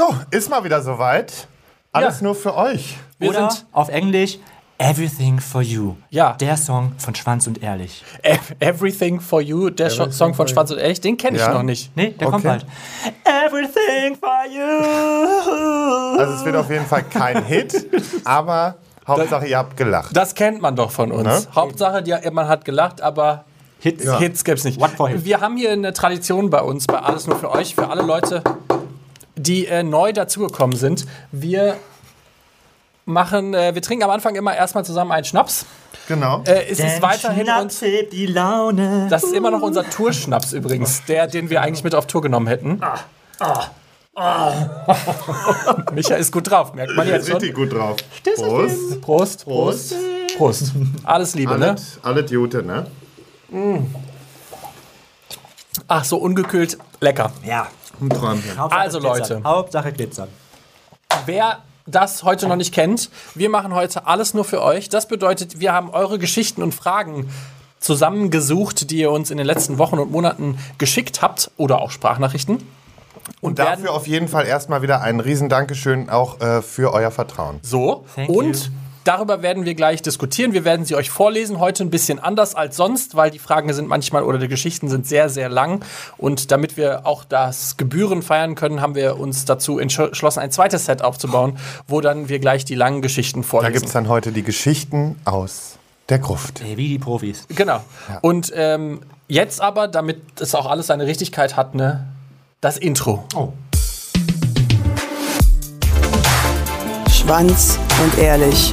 So, ist mal wieder soweit. Alles Ja. nur für euch. Wir Oder sind auf Englisch Everything for You. Ja. Der Song von Schwanz und Ehrlich. Ev- Everything for You, der Scho- Song von Schwanz und Ehrlich, den kenne ich Ja. noch nicht. Nee, der kommt Okay. bald. Everything for You. Also es wird auf jeden Fall kein Hit, aber Hauptsache ihr habt gelacht. Das kennt man doch von uns. Ne? Hauptsache, die, man hat gelacht, aber Hits. Ja. Hits gibt's nicht. What for hit? Wir haben hier eine Tradition bei uns, bei Alles nur für euch, für alle Leute, die äh, neu dazugekommen sind. Wir machen, äh, wir trinken am Anfang immer erstmal zusammen einen Schnaps. Genau. Äh, es ist weiterhin uns, hebt die Laune. das ist immer noch unser Tourschnaps übrigens, der, den wir eigentlich mit auf Tour genommen hätten. Micha ist gut drauf, merkt man jetzt schon. Richtig gut drauf. Prost. Prost, Prost, Prost. Alles Liebe, ne? Alles, alles Gute, ne? Ach, so ungekühlt, lecker. Ja. Ein Träumchen. Hauptsache Also, glitzern. Leute. Hauptsache glitzern. Wer das heute noch nicht kennt, wir machen heute alles nur für euch. Das bedeutet, wir haben eure Geschichten und Fragen zusammengesucht, die ihr uns in den letzten Wochen und Monaten geschickt habt oder auch Sprachnachrichten. Und werden Dafür auf jeden Fall erstmal wieder ein riesen Dankeschön auch äh, für euer Vertrauen. so Thank und you. Darüber werden wir gleich diskutieren. Wir werden sie euch vorlesen, heute ein bisschen anders als sonst, weil die Fragen sind manchmal oder die Geschichten sind sehr, sehr lang. Und damit wir auch das Gebühren feiern können, haben wir uns dazu entschlossen, ein zweites Set aufzubauen, wo dann wir gleich die langen Geschichten Da vorlesen. gibt es dann heute die Geschichten aus der Gruft. Wie die Profis. Genau. Und ähm, jetzt aber, damit es auch alles seine Richtigkeit hat, ne, das Intro. Oh. Schwanz und Ehrlich,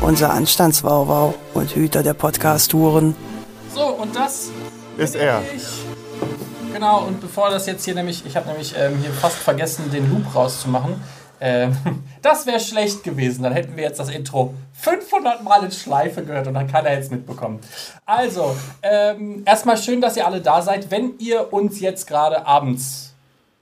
unser Anstandswauwau und Hüter der Podcast-Touren. So, und das Ist er. ich. Genau, und bevor das jetzt hier nämlich, ich habe nämlich ähm, hier fast vergessen, den Loop rauszumachen. Ähm, das wäre schlecht gewesen. Dann hätten wir jetzt das Intro 500 Mal in Schleife gehört und dann keiner jetzt mitbekommen. Also, ähm, erstmal schön, dass ihr alle da seid. Wenn ihr uns jetzt gerade abends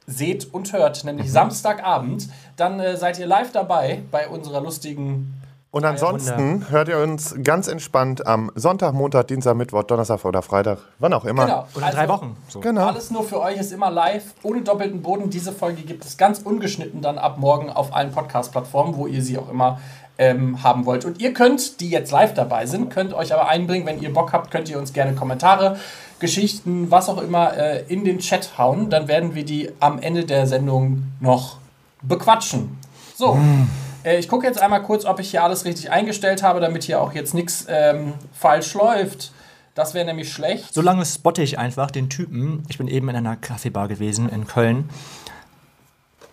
seht und hört, nämlich Samstagabend, dann äh, seid ihr live dabei bei unserer lustigen Und ansonsten hört ihr uns ganz entspannt am Sonntag, Montag, Dienstag, Mittwoch, Donnerstag oder Freitag, wann auch immer. Genau. Oder in drei Also, Wochen. So. Genau. Alles nur für euch ist immer live, ohne doppelten Boden. Diese Folge gibt es ganz ungeschnitten dann ab morgen auf allen Podcast-Plattformen, wo ihr sie auch immer ähm, haben wollt. Und ihr könnt, die jetzt live dabei sind, könnt euch aber einbringen, wenn ihr Bock habt, könnt ihr uns gerne Kommentare, Geschichten, was auch immer äh, in den Chat hauen. Dann werden wir die am Ende der Sendung noch bequatschen. So. Äh, Ich gucke jetzt einmal kurz, ob ich hier alles richtig eingestellt habe, damit hier auch jetzt nichts ähm, falsch läuft. Das wäre nämlich schlecht. Solange spotte ich einfach den Typen. Ich bin eben in einer Kaffeebar gewesen in Köln.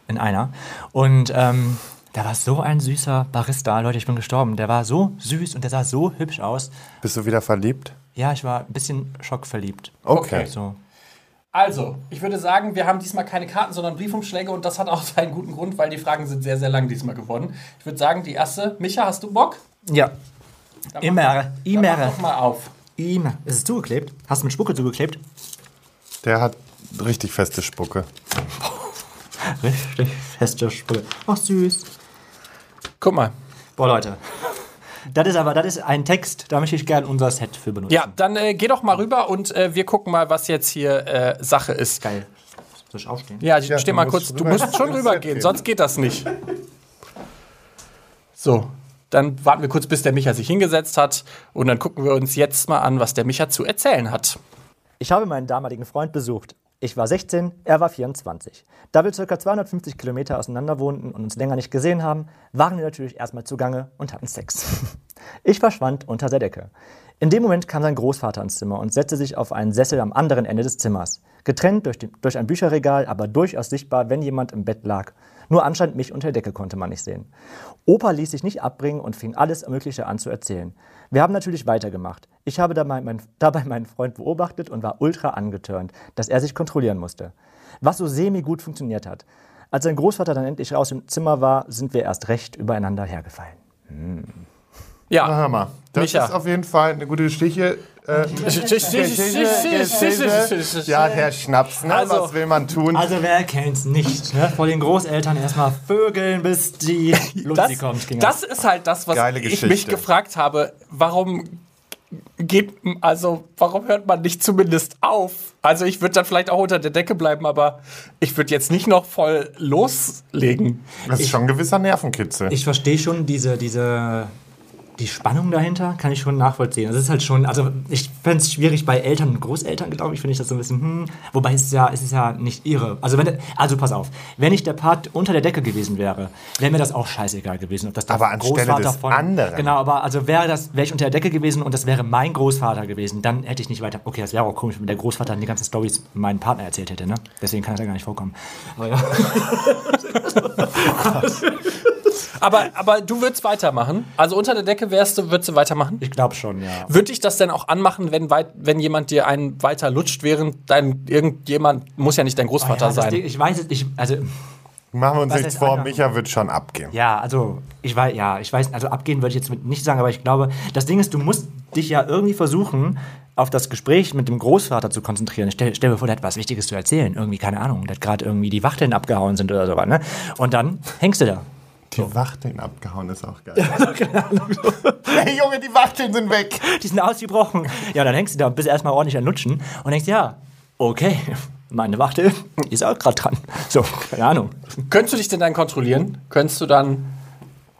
In einer. Und ähm, da war so ein süßer Barista. Leute, ich bin gestorben. Der war so süß und der sah so hübsch aus. Bist du wieder verliebt? Ja, ich war ein bisschen schockverliebt. Okay. So. Also, ich würde sagen, wir haben diesmal keine Karten, sondern Briefumschläge und das hat auch seinen guten Grund, weil die Fragen sind sehr, sehr lang diesmal geworden. Ich würde sagen, die erste. Micha, hast du Bock? Ja. Dann Immer, Mach, dann mach immer, doch mal auf. immer. Ist es zugeklebt? Hast du mit Spucke zugeklebt? Der hat richtig feste Spucke. Richtig feste Spucke. Ach, süß. Guck mal. Boah, Leute. Das ist aber, das ist ein Text, da möchte ich gerne unser Set für benutzen. Ja, dann äh, geh doch mal rüber und äh, wir gucken mal, was jetzt hier äh, Sache ist. Geil. Soll ich aufstehen? Ja, Ja, steh du mal musst kurz. Du musst schon rübergehen, sonst geht das nicht. So, dann warten wir kurz, bis der Micha sich hingesetzt hat und dann gucken wir uns jetzt mal an, was der Micha zu erzählen hat. Ich habe meinen damaligen Freund besucht. Ich war 16, er war 24. Da wir ca. 250 Kilometer auseinander wohnten und uns länger nicht gesehen haben, waren wir natürlich erstmal zugange und hatten Sex. Ich verschwand unter der Decke. In dem Moment kam sein Großvater ins Zimmer und setzte sich auf einen Sessel am anderen Ende des Zimmers. Getrennt durch, den, durch ein Bücherregal, aber durchaus sichtbar, wenn jemand im Bett lag. Nur anscheinend mich unter der Decke konnte man nicht sehen. Opa ließ sich nicht abbringen und fing alles Mögliche an zu erzählen. Wir haben natürlich weitergemacht. Ich habe dabei, mein, dabei meinen Freund beobachtet und war ultra angetörnt, dass er sich kontrollieren musste. Was so semi gut funktioniert hat. Als sein Großvater dann endlich raus im Zimmer war, sind wir erst recht übereinander hergefallen. Ja. Na, hör mal. Das Micha. ist auf jeden Fall eine gute Geschichte. Äh, ja, Herr Schnaps, ne? Also- was will man tun? Also wer kennt's nicht? Ne? Vor den Großeltern erstmal vögeln, bis die Luzi Das, kommt. Ging das ist halt das, was ich mich gefragt habe. Warum geht, also warum hört man nicht zumindest auf? Also ich würde dann vielleicht auch unter der Decke bleiben, aber ich würde jetzt nicht noch voll loslegen. das ist schon ein gewisser Nervenkitzel. Ich verstehe schon diese, diese, die Spannung dahinter, kann ich schon nachvollziehen. Das ist halt schon, also ich fände es schwierig bei Eltern und Großeltern, glaube ich, finde ich das so ein bisschen, hm, wobei es ist ja, es ist ja nicht ihre. Also wenn, also pass auf, wenn ich der Part unter der Decke gewesen wäre, wäre mir das auch scheißegal gewesen, ob das der Aber anstelle des anderen. Genau, aber also wäre das, wäre ich unter der Decke gewesen und das wäre mein Großvater gewesen, dann hätte ich nicht weiter, okay, das wäre auch komisch, wenn der Großvater die ganzen Storys meinem Partner erzählt hätte, ne? Deswegen kann das ja gar nicht vorkommen. Aber ja. Aber, aber du würdest weitermachen. Also unter der Decke wärst du, würdest du weitermachen? Ich glaube schon, ja. Würde ich das denn auch anmachen, wenn, weit, wenn jemand dir einen weiter lutscht, während dein irgendjemand, muss ja nicht dein Großvater Ja, das sein. Ding, ich weiß es, ich, also Machen wir uns nichts vor, einer? Micha wird schon abgehen. Ja, also ich weiß, ja, ich weiß, also abgehen würde ich jetzt nicht sagen, aber ich glaube, das Ding ist, du musst dich ja irgendwie versuchen, auf das Gespräch mit dem Großvater zu konzentrieren. Stell, stell dir vor, der hat was Wichtiges zu erzählen. Irgendwie, keine Ahnung, der hat gerade irgendwie die Wachteln abgehauen sind oder sowas, ne? Und dann hängst du da. Die Wachteln abgehauen ist auch geil. hey Junge, die Wachteln sind weg. Die sind ausgebrochen. Ja, dann hängst du da bist erstmal ordentlich an Lutschen und denkst, ja, okay, meine Wachtel ist auch gerade dran. So, keine Ahnung. Könntest du dich denn dann kontrollieren? Könntest du dann.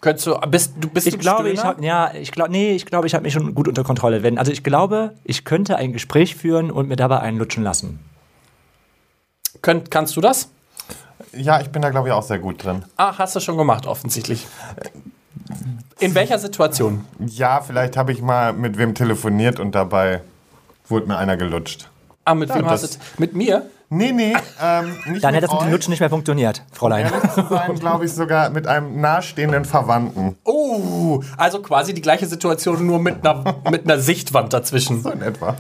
Könntest du. Bist, du bist Ich du glaube, ich habe ja, ich glaube, nee, ich glaube, ich habe mich schon gut unter Kontrolle. Wenn, also ich glaube, ich könnte ein Gespräch führen und mir dabei einen lutschen lassen. Könnt, kannst du das? Ja, ich bin da glaube ich auch sehr gut drin. Ah, hast du schon gemacht, offensichtlich. In welcher Situation? Ja, vielleicht habe ich mal mit wem telefoniert und dabei wurde mir einer gelutscht. Ah, mit wem das- hast du. Mit mir? Nee, nee, ähm, nicht Dann hätte das mit dem. Lutschen nicht mehr funktioniert, Fräulein. Ehrlich zu sein, glaube ich sogar mit einem nahestehenden Verwandten. Oh, also quasi die gleiche Situation, nur mit einer, mit einer Sichtwand dazwischen. So in etwa.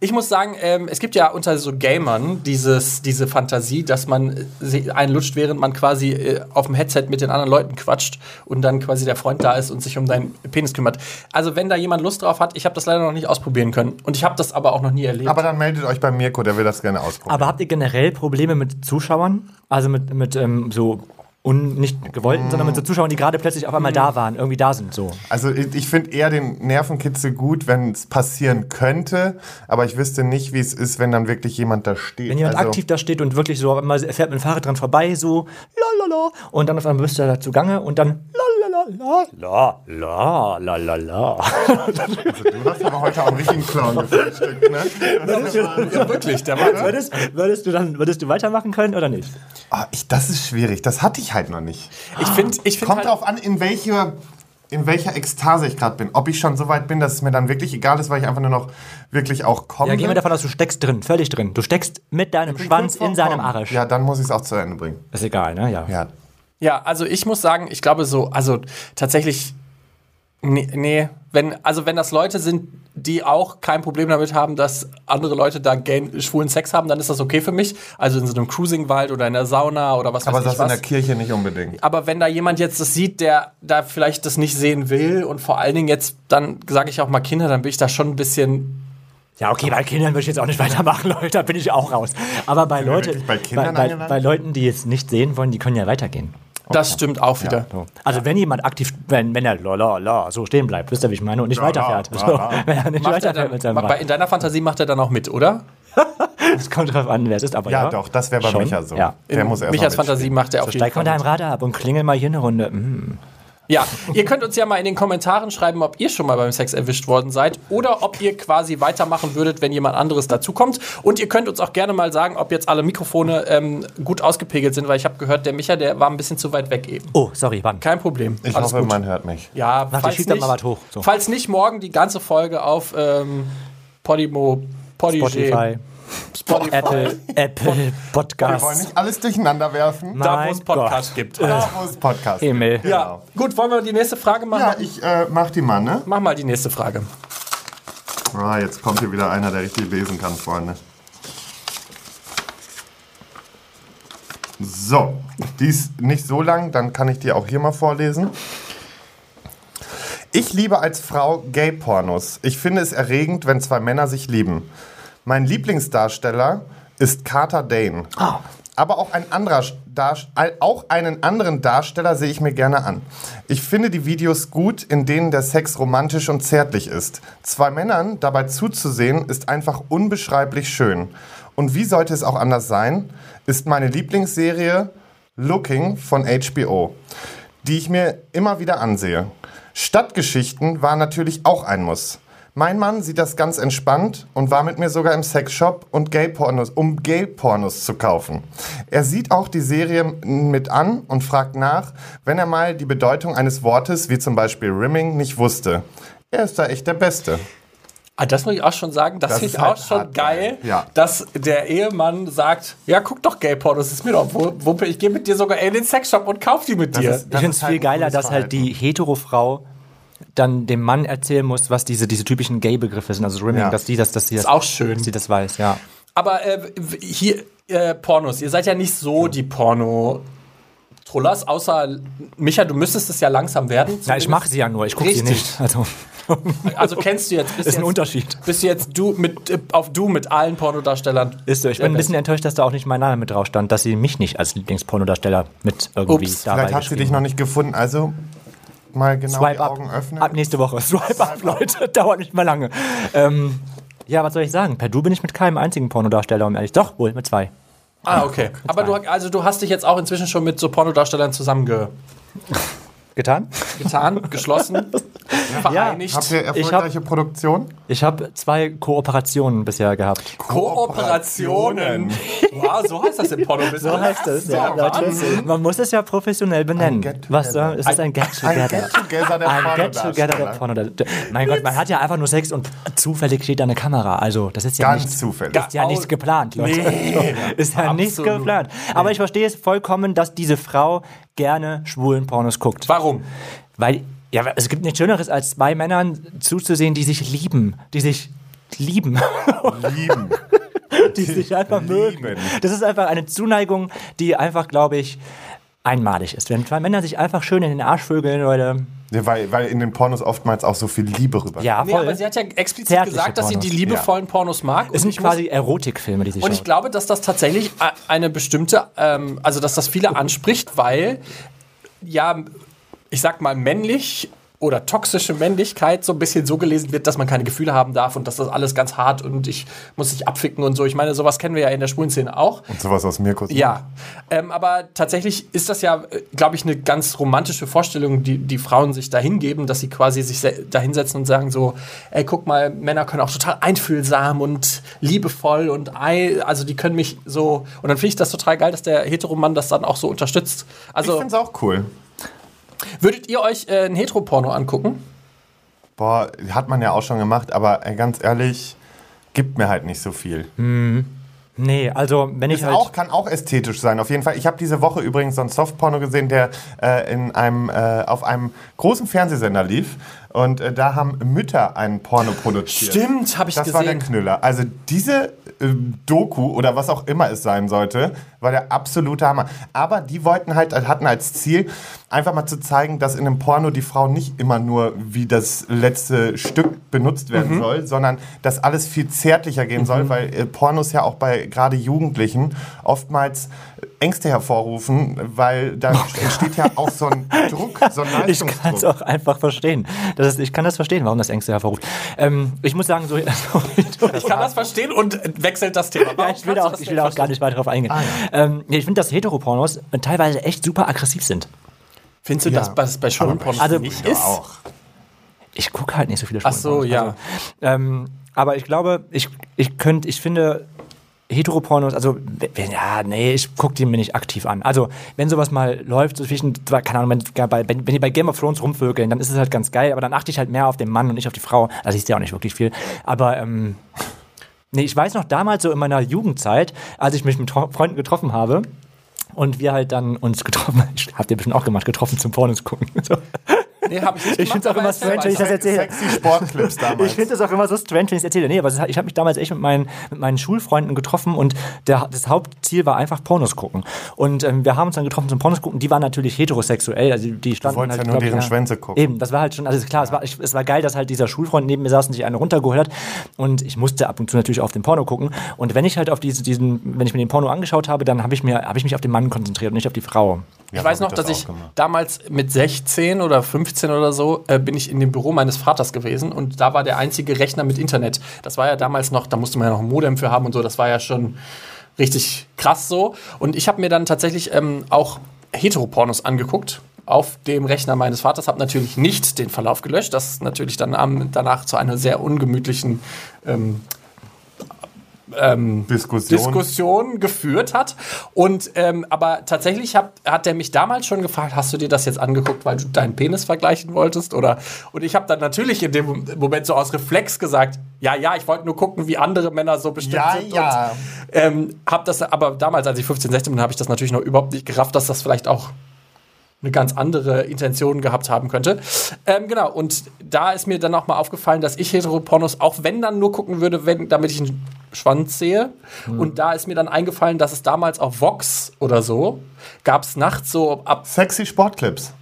Ich muss sagen, ähm, es gibt ja unter so Gamern dieses, diese Fantasie, dass man se- einen lutscht, während man quasi äh, auf dem Headset mit den anderen Leuten quatscht und dann quasi der Freund da ist und sich um deinen Penis kümmert. Also wenn da jemand Lust drauf hat, ich habe das leider noch nicht ausprobieren können und ich habe das aber auch noch nie erlebt. Aber dann meldet euch bei Mirko, der will das gerne ausprobieren. Aber habt ihr generell Probleme mit Zuschauern? Also mit, mit ähm, so un, nicht gewollten, sondern mit so Zuschauern, die gerade plötzlich auf einmal da waren, irgendwie da sind, so. Also ich, finde eher den Nervenkitzel gut, wenn es passieren könnte, aber ich wüsste nicht, wie es ist, wenn dann wirklich jemand da steht. Wenn jemand also, aktiv da steht und wirklich so, einmal fährt mit dem Fahrrad dran vorbei, so, lalala, und dann auf einmal bist du da zugange und dann, lalala, la, la, la, la, la. Du hast aber heute auch einen richtigen Clown gefrühstückt, ne? ja, wirklich, der war Würdest, würdest du dann, würdest du weitermachen können oder nicht? Ah, ich, das ist schwierig, das hatte ich halt noch nicht. Ich finde, ich find Kommt halt, drauf an, in welcher, in welcher Ekstase ich gerade bin. Ob ich schon so weit bin, dass es mir dann wirklich egal ist, weil ich einfach nur noch wirklich auch komme. Ja, gehen wir davon aus, du steckst drin, völlig drin. Du steckst mit deinem Schwanz in seinem Arsch. Ja, dann muss ich es auch zu Ende bringen. Ist egal, ne? Ja. Ja. Ja, also ich muss sagen, ich glaube so, also tatsächlich, nee, nee, wenn, also wenn das Leute sind, die auch kein Problem damit haben, dass andere Leute da gay, schwulen Sex haben, dann ist das okay für mich. Also in so einem Cruisingwald oder in der Sauna oder was Aber weiß das ich in was. der Kirche nicht unbedingt. Aber wenn da jemand jetzt das sieht, der da vielleicht das nicht sehen will und vor allen Dingen jetzt, dann sage ich auch mal Kinder, dann bin ich da schon ein bisschen Ja, okay, bei Kindern würde ich jetzt auch nicht weitermachen, Leute, da bin ich auch raus. Aber bei, Leute, bei bei, bei Leuten, die jetzt nicht sehen wollen, die können ja weitergehen. Das stimmt auch wieder. So. Also wenn jemand aktiv, wenn, wenn er la, la, la, so stehen bleibt, wisst ihr, wie ich meine, und nicht weiterfährt. la, So, la. wenn er nicht Macht er weiterfährt dann, mit seinem bei, Rad. in deiner Fantasie macht er dann auch mit, oder? Es kommt drauf an, wer es ist, aber ja. Ja, doch, das wäre bei Schon, Micha so. ja. Der In muss erst Michas mal. Fantasie macht er auf So, jeden steig mit. deinem Rad ab und klingel mal hier eine Runde. Mm. Ja, ihr könnt uns ja mal in den Kommentaren schreiben, ob ihr schon mal beim Sex erwischt worden seid oder ob ihr quasi weitermachen würdet, wenn jemand anderes dazukommt. Und ihr könnt uns auch gerne mal sagen, ob jetzt alle Mikrofone ähm, gut ausgepegelt sind, weil ich habe gehört, der Micha, der war ein bisschen zu weit weg eben. Oh, sorry, wann? Kein Problem. Ich Alles hoffe, gut. man hört mich. Ja, Warte, falls nicht, mal was hoch, so. falls nicht, morgen die ganze Folge auf ähm, Podimo, Podigy, Spotify, Spotify, Apple, Apple Wir wollen nicht alles durcheinander werfen. da wo es Podcast gibt. Da, wo es Podcast gibt. Emil. Ja, gut, wollen wir die nächste Frage machen? Ja, ich äh, mach die mal, ne? Mach mal die nächste Frage. Ah, jetzt kommt hier wieder einer, der richtig lesen kann, Freunde. So, die ist nicht so lang, dann kann ich dir auch hier mal vorlesen. Ich liebe als Frau Gay-Pornos. Ich finde es erregend, wenn zwei Männer sich lieben. Mein Lieblingsdarsteller ist Carter Dane. Aber auch, ein anderer auch einen anderen Darsteller sehe ich mir gerne an. Ich finde die Videos gut, in denen der Sex romantisch und zärtlich ist. Zwei Männern dabei zuzusehen, ist einfach unbeschreiblich schön. Und wie sollte es auch anders sein, ist meine Lieblingsserie Looking von HBO, die ich mir immer wieder ansehe. Stadtgeschichten war natürlich auch ein Muss. Mein Mann sieht das ganz entspannt und war mit mir sogar im Sexshop und Gay-Pornos, um Gay-Pornos zu kaufen. Er sieht auch die Serie mit an und fragt nach, wenn er mal die Bedeutung eines Wortes wie zum Beispiel Rimming nicht wusste. Er ist da echt der Beste. Ah, das muss ich auch schon sagen, das, Das finde ich ist halt auch schon hart geil. Ja. dass der Ehemann sagt, ja, guck doch Gay-Pornos, ist mir doch Wu- Wumpe, ich gehe mit dir sogar in den Sexshop und kauf die mit dir. ist- Ich finde es ist halt viel ein geiler, dass halt die Hetero-Frau dann dem Mann erzählen muss, was diese, diese typischen Gay-Begriffe sind, also Rimming, Ja. dass die das, dass sie das, ist auch schön. dass sie das weiß, ja. Aber äh, hier, äh, Pornos, ihr seid ja nicht so die Porno- Trullers, außer Micha, du müsstest es ja langsam werden. Ja, ich mache sie ja nur, ich gucke sie nicht. Also, Also kennst du jetzt, bist ist ein jetzt, Unterschied. bist du jetzt du mit, äh, auf du mit allen Pornodarstellern. Ist so. Ich bin ein bisschen enttäuscht, dass da auch nicht mein Name mit drauf stand, dass sie mich nicht als Lieblingspornodarsteller mit irgendwie Ups, dabei Vielleicht hat sie dich noch nicht gefunden, also mal genau Swipe die up. Augen öffnen. Ab nächste Woche. Swipe up, Leute. Dauert nicht mal lange. Ähm, ja, was soll ich sagen? Per Du bin ich mit keinem einzigen Pornodarsteller, um ehrlich. Doch, wohl, mit zwei. Ah, okay. Aber du, also du hast dich jetzt auch inzwischen schon mit so Pornodarstellern zusammengetan, Getan? geschlossen, vereinigt. Habt ihr erfolgreiche Produktion? Ich habe zwei Kooperationen bisher gehabt. Kooperationen. wow, so heißt das im Porno-Business. So heißt es, ja, Leute. Man muss es ja professionell benennen. Was, äh, es ist ein Ein Get-Together. Ein Get-Together der. Porno. Mein Gott, man hat ja einfach nur Sex und zufällig steht da eine Kamera. Also, das ist ja Ganz nichts, zufällig. ist ja nichts geplant, Leute. Nee. ist ja nichts Absolut. geplant. Aber ich verstehe es vollkommen, dass diese Frau gerne schwulen Pornos guckt. Warum? Weil, ja, es gibt nichts Schöneres, als zwei Männern zuzusehen, die sich lieben. Die sich lieben. Lieben. die sich einfach mögen. lieben. Das ist einfach eine Zuneigung, die einfach, glaube ich, einmalig ist. Wenn zwei Männer sich einfach schön in den Arsch vögeln, Leute. Ja, weil, weil in den Pornos oftmals auch so viel Liebe rüber. Ja, Nee, voll. aber sie hat ja explizit Zärtliche gesagt, dass sie Pornos. die liebevollen Pornos mag. es sind ich muss- quasi Erotikfilme, die sie Und ich schaut. glaube, dass das tatsächlich eine bestimmte, ähm, also dass das viele anspricht, weil ja, ich sag mal, männlich oder toxische Männlichkeit so ein bisschen so gelesen wird, dass man keine Gefühle haben darf und dass das alles ganz hart und ich muss sich abficken und so. Ich meine, sowas kennen wir ja in der schwulen Szene auch. Und sowas aus Mirkus. Ja, ähm, aber tatsächlich ist das ja, glaube ich, eine ganz romantische Vorstellung, die die Frauen sich dahin geben, dass sie quasi sich se- dahinsetzen und sagen so, ey, guck mal, Männer können auch total einfühlsam und liebevoll und ei, also die können mich so und dann finde ich das total geil, dass der Heteromann das dann auch so unterstützt. Ich Also find's auch cool. Würdet ihr euch äh, ein Heteroporno angucken? Boah, hat man ja auch schon gemacht, aber ey, ganz ehrlich, gibt mir halt nicht so viel. Nee, also wenn ich Ist halt. auch, kann auch ästhetisch sein, auf jeden Fall. Ich habe diese Woche übrigens so ein Softporno gesehen, der äh, in einem, äh, auf einem großen Fernsehsender lief. Und äh, da haben Mütter einen Porno produziert. Stimmt, habe ich Das war der gesehen. Knüller. Also diese äh, Doku oder was auch immer es sein sollte, war der absolute Hammer. Aber die wollten halt, hatten als Ziel, einfach mal zu zeigen, dass in einem Porno die Frau nicht immer nur wie das letzte Stück benutzt werden soll, sondern dass alles viel zärtlicher gehen soll, weil äh, Pornos ja auch bei gerade Jugendlichen oftmals Ängste hervorrufen, weil da entsteht ja auch so ein Druck, so ein Ich kann es auch einfach verstehen. Das ist, ich kann das verstehen, warum das Ängste hervorruft. Ähm, ich muss sagen, so. Ich kann das verstehen und wechselt das Thema. Ja, ich will, da auch, ich will auch gar nicht weiter drauf eingehen. ähm, nee, ich finde, dass Heteropornos teilweise echt super aggressiv sind. Findest du, Ja. dass das bei schwulen Pornos Also- nicht Ja, ist? auch. Ich gucke halt nicht so viele Ach so, Schwulenpornos. ja. Also, ähm, aber ich glaube, ich, ich könnte, ich finde Heteropornos, also ja, nee, ich gucke die mir nicht aktiv an. Also wenn sowas mal läuft, so zwischen, keine Ahnung, wenn, wenn, wenn die bei Game of Thrones rumvögeln, dann ist es halt ganz geil, aber dann achte ich halt mehr auf den Mann und nicht auf die Frau. Siehst du ja auch nicht wirklich viel. Aber ähm, nee, ich weiß noch damals so in meiner Jugendzeit, als ich mich mit Freunden getroffen habe, und wir halt dann uns getroffen, habt ihr bestimmt auch gemacht, getroffen zum Pornos gucken. So. Nee, hab ich nicht Ich finde es auch immer strange, wenn ich das erzähle. Sexy Sportclips damals. Ich finde es auch immer so strange, wenn ich es erzähle. Nee, aber ich habe mich damals echt mit meinen, mit meinen Schulfreunden getroffen und der, das Hauptziel war einfach Pornos gucken. Und ähm, wir haben uns dann getroffen zum Pornos gucken. Die waren natürlich heterosexuell. Also die standen wolltest halt, ja nur glaub deren Schwänze gucken. Eben, das war halt schon, also klar, es war, ich, es war geil, dass halt dieser Schulfreund neben mir saß und sich eine runtergeholt hat. Und ich musste ab und zu natürlich auf den Porno gucken. Und wenn ich halt auf diese, diesen, wenn ich mir den Porno angeschaut habe, dann habe ich, mir- habe ich mich auf den Mann konzentriert und nicht auf die Frau. Ja, Ich weiß noch, hab dass das ich gemacht. damals mit 16 oder 15 oder so äh, bin ich in dem Büro meines Vaters gewesen und da war der einzige Rechner mit Internet. Das war ja damals noch, da musste man ja noch ein Modem für haben und so. Das war ja schon richtig krass so. Und ich habe mir dann tatsächlich ähm, auch Heteropornos angeguckt auf dem Rechner meines Vaters. Habe natürlich nicht den Verlauf gelöscht. Das natürlich dann am, danach zu einer sehr ungemütlichen ähm, ähm, Diskussion. Diskussion geführt hat. Und ähm, aber tatsächlich hat, hat er mich damals schon gefragt, hast du dir das jetzt angeguckt, weil du deinen Penis vergleichen wolltest? Oder und ich habe dann natürlich in dem Moment so aus Reflex gesagt, ja, ja, ich wollte nur gucken, wie andere Männer so bestimmt Ja, sind. ja. Und, ähm, hab das, aber damals, als ich 15, 16 bin, habe ich das natürlich noch überhaupt nicht gerafft, dass das vielleicht auch eine ganz andere Intention gehabt haben könnte. Ähm, genau, und da ist mir dann auch mal aufgefallen, dass ich Heteropornos, auch wenn dann nur gucken würde, wenn, damit ich einen Schwanz sehe. Und da ist mir dann eingefallen, dass es damals auf Vox oder so, gab es nachts so ab Sexy Sportclips.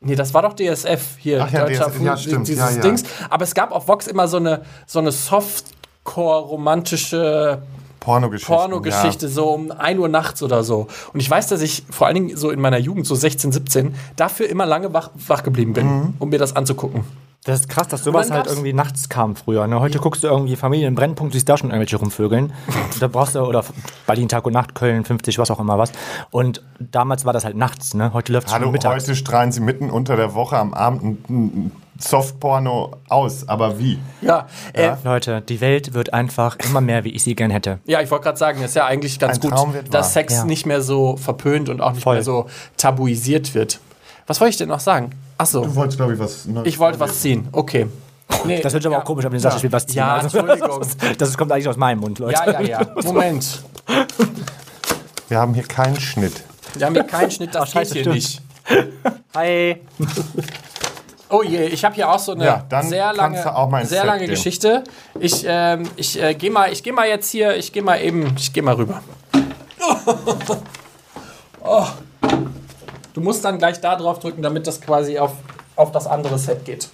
Nee, das war doch DSF hier. Ach ja, Deutscher DSF, ja, stimmt, Dieses ja, ja. Dings. Aber es gab auf Vox immer so eine, so eine Softcore-romantische Pornogeschichte. Pornogeschichte, so um 1 Uhr nachts oder so. Und ich weiß, dass ich vor allen Dingen so in meiner Jugend, so 16, 17, dafür immer lange wach, wach geblieben bin, Mhm. um mir das anzugucken. Das ist krass, dass sowas halt irgendwie nachts kam früher. Ne? Heute guckst du irgendwie Familienbrennpunkt, siehst da schon irgendwelche rumvögeln. da brauchst du, oder Berlin Tag und Nacht, Köln 50, was auch immer was. Und damals war das halt nachts, ne? Heute läuft es Hallo, schon mittags. heute strahlen sie mitten unter der Woche am Abend ein, ein Softporno aus. Aber wie? Ja, äh, Leute, die Welt wird einfach immer mehr, wie ich sie gern hätte. ja ich wollte gerade sagen, ist ja eigentlich ganz Ein gut, dass wahr. Sex Ja. nicht mehr so verpönt und auch nicht Voll. mehr so tabuisiert wird. Was wollte ich denn noch sagen? Ach so, Du wolltest, glaube ich, was Neues ich wollte was ziehen. Okay. Nee, Das wird aber ja. auch komisch, aber den Sascha spielt was ziehen. Ja, Also, Entschuldigung. das kommt eigentlich aus meinem Mund, Leute. Ja, ja, ja. Moment. Wir haben hier keinen Schnitt. Wir haben hier keinen Schnitt, das Ach, geht hier stimmt. nicht. Hi. Oh je, ich habe hier auch so eine Ja, dann sehr lange, du sehr Set lange. Geschichte. Ich, ähm, ich äh, gehe mal, ich gehe mal jetzt hier, ich gehe mal eben, ich gehe mal rüber. Oh. Du musst dann gleich da drauf drücken, damit das quasi auf, auf das andere Set geht.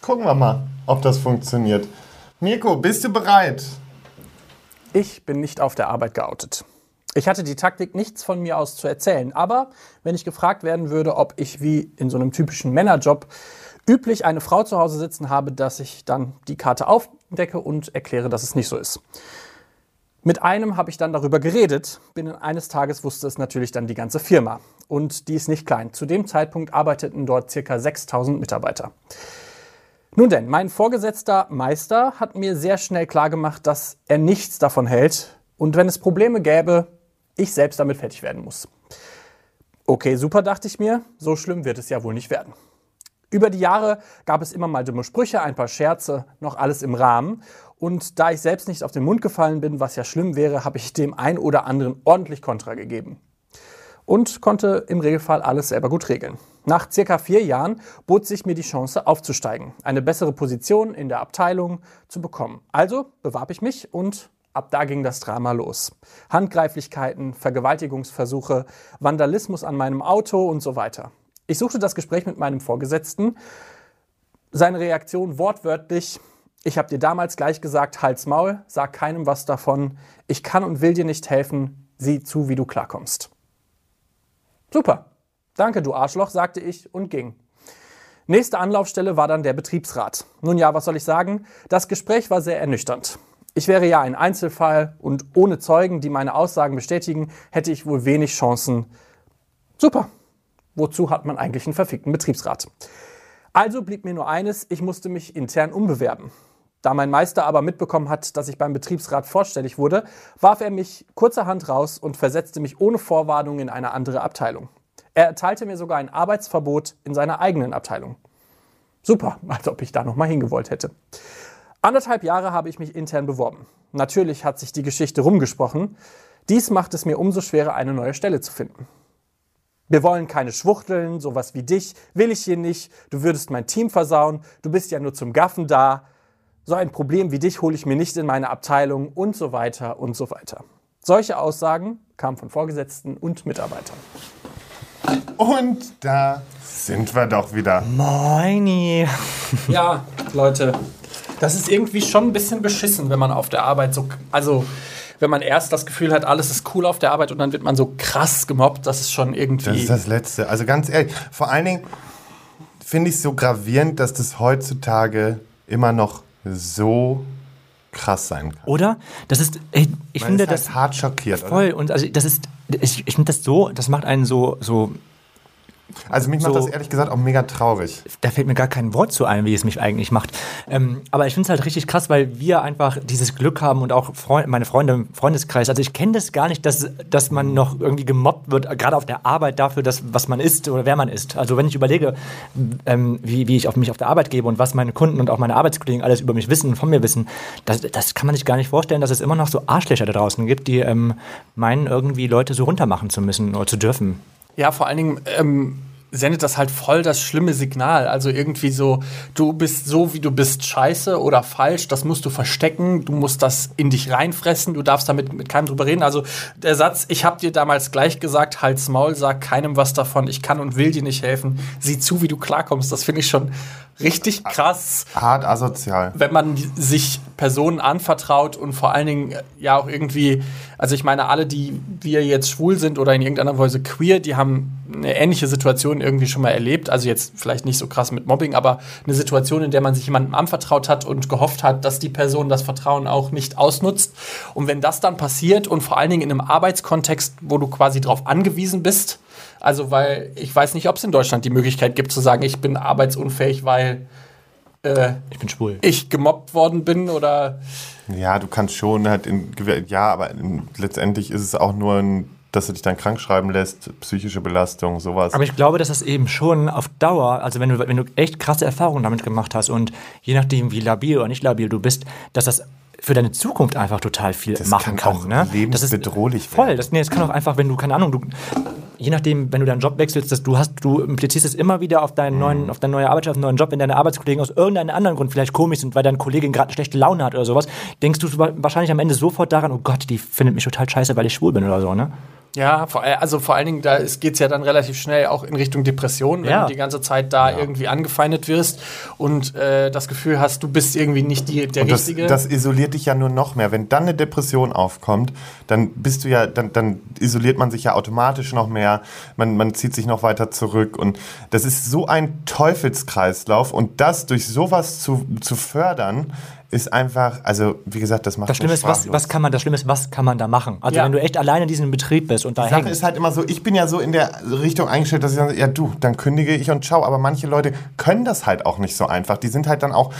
Gucken wir mal, ob das funktioniert. Mirko, bist du bereit? Ich bin nicht auf der Arbeit geoutet. Ich hatte die Taktik, nichts von mir aus zu erzählen. Aber wenn ich gefragt werden würde, ob ich wie in so einem typischen Männerjob üblich eine Frau zu Hause sitzen habe, dass ich dann die Karte aufdecke und erkläre, dass es nicht so ist. Mit einem habe ich dann darüber geredet. Binnen eines Tages wusste es natürlich dann die ganze Firma. Und die ist nicht klein. Zu dem Zeitpunkt arbeiteten dort circa 6000 Mitarbeiter. Nun denn, mein vorgesetzter Meister hat mir sehr schnell klargemacht, dass er nichts davon hält und wenn es Probleme gäbe, ich selbst damit fertig werden muss. Okay, super, dachte ich mir, so schlimm wird es ja wohl nicht werden. Über die Jahre gab es immer mal dumme Sprüche, ein paar Scherze, noch alles im Rahmen. Und da ich selbst nicht auf den Mund gefallen bin, was ja schlimm wäre, habe ich dem ein oder anderen ordentlich Kontra gegeben und konnte im Regelfall alles selber gut regeln. Nach circa vier Jahren bot sich mir die Chance aufzusteigen, eine bessere Position in der Abteilung zu bekommen. Also bewarb ich mich und ab da ging das Drama los. Handgreiflichkeiten, Vergewaltigungsversuche, Vandalismus an meinem Auto und so weiter. Ich suchte das Gespräch mit meinem Vorgesetzten. Seine Reaktion wortwörtlich, ich habe dir damals gleich gesagt, halt's Maul, sag keinem was davon, ich kann und will dir nicht helfen, sieh zu, wie du klarkommst. Super. Danke, du Arschloch, sagte ich und ging. Nächste Anlaufstelle war dann der Betriebsrat. Nun ja, was soll ich sagen? Das Gespräch war sehr ernüchternd. Ich wäre ja ein Einzelfall und ohne Zeugen, die meine Aussagen bestätigen, hätte ich wohl wenig Chancen. Super. Wozu hat man eigentlich einen verfickten Betriebsrat? Also blieb mir nur eines, ich musste mich intern umbewerben. Da mein Meister aber mitbekommen hat, dass ich beim Betriebsrat vorstellig wurde, warf er mich kurzerhand raus und versetzte mich ohne Vorwarnung in eine andere Abteilung. Er erteilte mir sogar ein Arbeitsverbot in seiner eigenen Abteilung. Super, als ob ich da noch mal hingewollt hätte. Anderthalb Jahre habe ich mich intern beworben. Natürlich hat sich die Geschichte rumgesprochen. Dies macht es mir umso schwerer, eine neue Stelle zu finden. Wir wollen keine Schwuchteln, sowas wie dich will ich hier nicht. Du würdest mein Team versauen. Du bist ja nur zum Gaffen da. So ein Problem wie dich hole ich mir nicht in meine Abteilung und so weiter und so weiter. Solche Aussagen kamen von Vorgesetzten und Mitarbeitern. Und da sind wir doch wieder. Moini. Ja, Leute, das ist irgendwie schon ein bisschen beschissen, wenn man auf der Arbeit so, also wenn man erst das Gefühl hat, alles ist cool auf der Arbeit und dann wird man so krass gemobbt, das ist schon irgendwie. Das ist das Letzte. Also ganz ehrlich, vor allen Dingen finde ich es so gravierend, dass das heutzutage immer noch so krass sein kann. Oder? Das ist, ich Man finde ist halt das hart schockiert. voll Oder? und also das ist, ich, ich finde das so, das macht einen so, so Also mich macht so- das ehrlich gesagt auch mega traurig. da fällt mir gar kein Wort zu ein, wie es mich eigentlich macht. Ähm, aber ich finde es halt richtig krass, weil wir einfach dieses Glück haben und auch Freund, meine Freunde im Freundeskreis. Also ich kenne das gar nicht, dass, dass man noch irgendwie gemobbt wird, gerade auf der Arbeit dafür, dass, was man ist oder wer man ist. Also wenn ich überlege, ähm, wie, wie ich auf mich auf der Arbeit gebe und was meine Kunden und auch meine Arbeitskollegen alles über mich wissen und von mir wissen, das, das kann man sich gar nicht vorstellen, dass es immer noch so Arschlöcher da draußen gibt, die ähm, meinen, irgendwie Leute so runtermachen zu müssen oder zu dürfen. Ja, vor allen Dingen ähm, sendet das halt voll das schlimme Signal. Also irgendwie so, du bist so, wie du bist, scheiße oder falsch, das musst du verstecken, du musst das in dich reinfressen, du darfst damit mit keinem drüber reden. Also der Satz, ich hab dir damals gleich gesagt, halt's Maul, sag keinem was davon, ich kann und will dir nicht helfen, sieh zu, wie du klarkommst, das finde ich schon richtig krass Hart asozial. wenn man sich Personen anvertraut und vor allen Dingen äh, ja auch irgendwie, also ich meine, alle, die wir jetzt schwul sind oder in irgendeiner Weise queer, die haben eine ähnliche Situation irgendwie schon mal erlebt. Also jetzt vielleicht nicht so krass mit Mobbing, aber eine Situation, in der man sich jemandem anvertraut hat und gehofft hat, dass die Person das Vertrauen auch nicht ausnutzt. Und wenn das dann passiert und vor allen Dingen in einem Arbeitskontext, wo du quasi darauf angewiesen bist, also weil ich weiß nicht, ob es in Deutschland die Möglichkeit gibt zu sagen, ich bin arbeitsunfähig, weil äh, Ich bin schwul. ich gemobbt worden bin oder Ja, du kannst schon halt in, ja, aber in, letztendlich ist es auch nur ein, dass du dich dann krank schreiben lässt, psychische Belastung, sowas. Aber ich glaube, dass das eben schon auf Dauer, also wenn du, wenn du echt krasse Erfahrungen damit gemacht hast und je nachdem, wie labil oder nicht labil du bist, dass das für deine Zukunft einfach total viel Das machen kann kann. auch ne? lebensbedrohlich das ist, Voll, werden. das, nee, das kann auch einfach, wenn du, keine Ahnung, du, je nachdem, wenn du deinen Job wechselst, dass du hast, du implizierst es immer wieder auf deinen neuen, auf deine neue Arbeitsstelle, auf deinen neuen Job, wenn deine Arbeitskollegen aus irgendeinem anderen Grund vielleicht komisch sind, weil deine Kollegin gerade eine schlechte Laune hat oder sowas, denkst du wa- wahrscheinlich am Ende sofort daran, oh Gott, die findet mich total scheiße, weil ich schwul bin oder so, ne? ja, vor, all- also vor allen Dingen, da geht es ja dann relativ schnell auch in Richtung Depression, wenn Ja. du die ganze Zeit da irgendwie angefeindet wirst und äh, das Gefühl hast, du bist irgendwie nicht die, der Und das, Richtige. das isoliert dich ja nur noch mehr. Wenn dann eine Depression aufkommt, dann bist du ja, dann, dann isoliert man sich ja automatisch noch mehr. Man, man zieht sich noch weiter zurück. Und das ist so ein Teufelskreislauf. Und das durch sowas zu, zu fördern, ist einfach, also wie gesagt, das macht Das Schlimme ist, was, was kann man, das Schlimme ist, was kann man da machen? Also Ja. wenn du echt alleine in diesem Betrieb bist und da Die Sache hängst. ist halt immer so, ich bin ja so in der Richtung eingestellt, dass ich sage, ja du, dann kündige ich und ciao. Aber manche Leute können das halt auch nicht so einfach. Die sind halt dann auch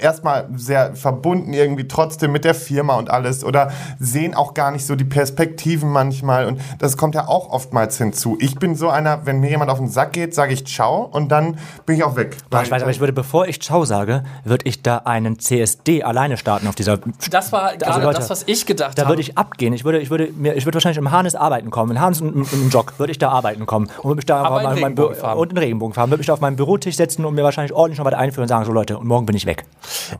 erstmal sehr verbunden irgendwie trotzdem mit der Firma und alles oder sehen auch gar nicht so die Perspektiven manchmal. Und das kommt ja auch oftmals hinzu. Ich bin so einer, wenn mir jemand auf den Sack geht, sage ich ciao und dann bin ich auch weg. Ich weiß, aber ich würde, bevor ich Ciao sage, würde ich da einen CSD alleine starten auf dieser. das war gerade Leute, das, was ich gedacht Da habe. würde ich abgehen. Ich würde, ich würde, mir, ich würde wahrscheinlich im Harnes arbeiten kommen. In Harnes und im, im Jog würde ich da arbeiten kommen. Und würde mich da Aber auf in mein, mein Bü- Regenbogenfarben. und in Regenbogenfarben. Würde mich da auf meinen Bürotisch setzen und mir wahrscheinlich ordentlich noch was einführen und sagen, so Leute, und morgen bin ich weg.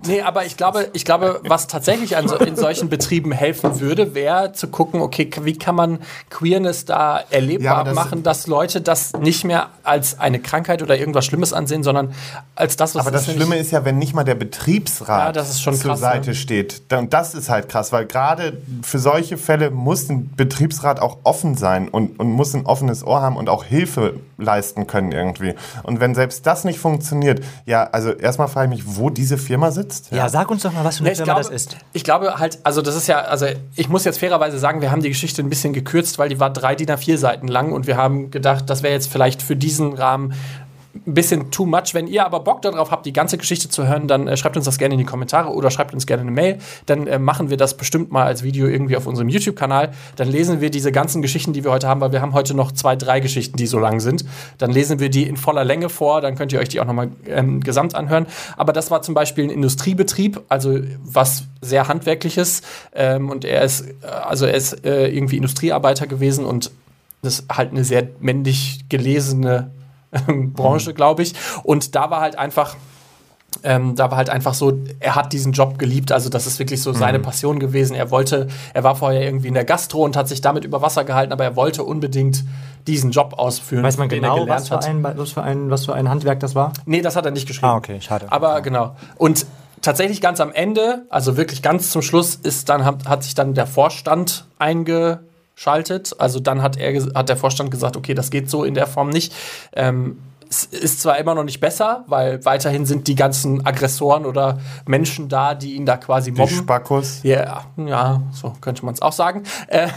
Nee, aber ich glaube, ich glaube, was tatsächlich an so, in solchen Betrieben helfen würde, wäre zu gucken, okay, wie kann man Queerness da Ja, erlebbar aber das- machen, dass Leute das nicht mehr als eine Krankheit oder irgendwas Schlimmes ansehen, sondern als das, was Aber das Schlimme ist ja, wenn nicht mal der Betriebsrat Ja, das ist schon zur krass, Seite ne? steht. Und das ist halt krass, weil gerade für solche Fälle muss ein Betriebsrat auch offen sein und, und muss ein offenes Ohr haben und auch Hilfe leisten können irgendwie. Und wenn selbst das nicht funktioniert, ja, also erstmal frage ich mich, wo diese Firma sitzt. Ja, sag uns doch mal, was für eine ich Firma glaube, das ist. Ich glaube halt, also das ist ja, also ich muss jetzt fairerweise sagen, wir haben die Geschichte ein bisschen gekürzt, weil die war drei DIN A4 Seiten lang und wir haben gedacht, das wäre jetzt vielleicht für diesen Rahmen ein bisschen too much. Wenn ihr aber Bock darauf habt, die ganze Geschichte zu hören, dann äh, schreibt uns das gerne in die Kommentare oder schreibt uns gerne eine Mail. Dann äh, machen wir das bestimmt mal als Video irgendwie auf unserem YouTube-Kanal. Dann lesen wir diese ganzen Geschichten, die wir heute haben, weil wir haben heute noch zwei, drei Geschichten, die so lang sind. Dann lesen wir die in voller Länge vor, dann könnt ihr euch die auch nochmal ähm, gesamt anhören. Aber das war zum Beispiel ein Industriebetrieb, also was sehr handwerkliches. Ähm, und er ist, äh, also er ist äh, irgendwie Industriearbeiter gewesen und das ist halt eine sehr männlich gelesene Branche, glaube ich. Und da war halt einfach, ähm, da war halt einfach so, er hat diesen Job geliebt, also das ist wirklich so seine Passion gewesen. Er wollte, er war vorher irgendwie in der Gastro und hat sich damit über Wasser gehalten, aber er wollte unbedingt diesen Job ausführen, Weiß man genau, was für, ein, was, für ein, was für ein Handwerk das war? Nee, das hat er nicht geschrieben. Ah, okay, schade. Aber genau. Und tatsächlich ganz am Ende, also wirklich ganz zum Schluss, ist dann, hat, hat sich dann der Vorstand eingeschaltet. Also dann hat, er, hat der Vorstand gesagt, okay, das geht so in der Form nicht. Ähm, es ist zwar immer noch nicht besser, weil weiterhin sind die ganzen Aggressoren oder Menschen da, die ihn da quasi Die mobben. Spackos. Ja, ja, so könnte man es auch sagen. Ähm,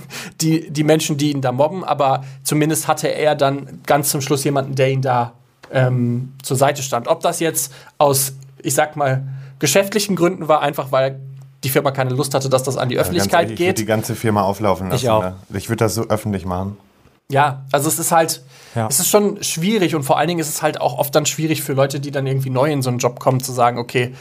die, die Menschen, die ihn da mobben, aber zumindest hatte er dann ganz zum Schluss jemanden, der ihn da ähm, zur Seite stand. Ob das jetzt aus, ich sag mal, geschäftlichen Gründen war, einfach weil die Firma keine Lust hatte, dass das an die Ganz Öffentlichkeit ehrlich, Ich würde die geht. ganze Firma auflaufen lassen. Ich auch. Ne? Ich würde das so öffentlich machen. Ja, also es ist halt, Ja. es ist schon schwierig und vor allen Dingen ist es halt auch oft dann schwierig für Leute, die dann irgendwie neu in so einen Job kommen, zu sagen, okay,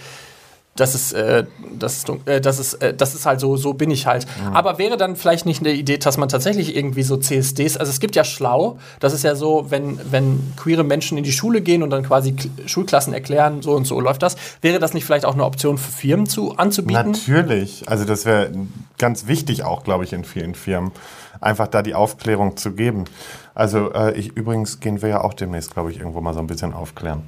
das ist, äh, das ist, äh, das ist, äh, das ist halt so, so bin ich halt. Aber wäre dann vielleicht nicht eine Idee, dass man tatsächlich irgendwie so CSDs, also es gibt ja Schlau, das ist ja so, wenn, wenn queere Menschen in die Schule gehen und dann quasi K Schulklassen erklären, so und so läuft das, wäre das nicht vielleicht auch eine Option für Firmen zu, anzubieten? Natürlich. Also das wäre ganz wichtig auch, glaube ich, in vielen Firmen. Einfach da die Aufklärung zu geben. Also äh, ich übrigens gehen wir ja auch demnächst, glaube ich, irgendwo mal so ein bisschen aufklären.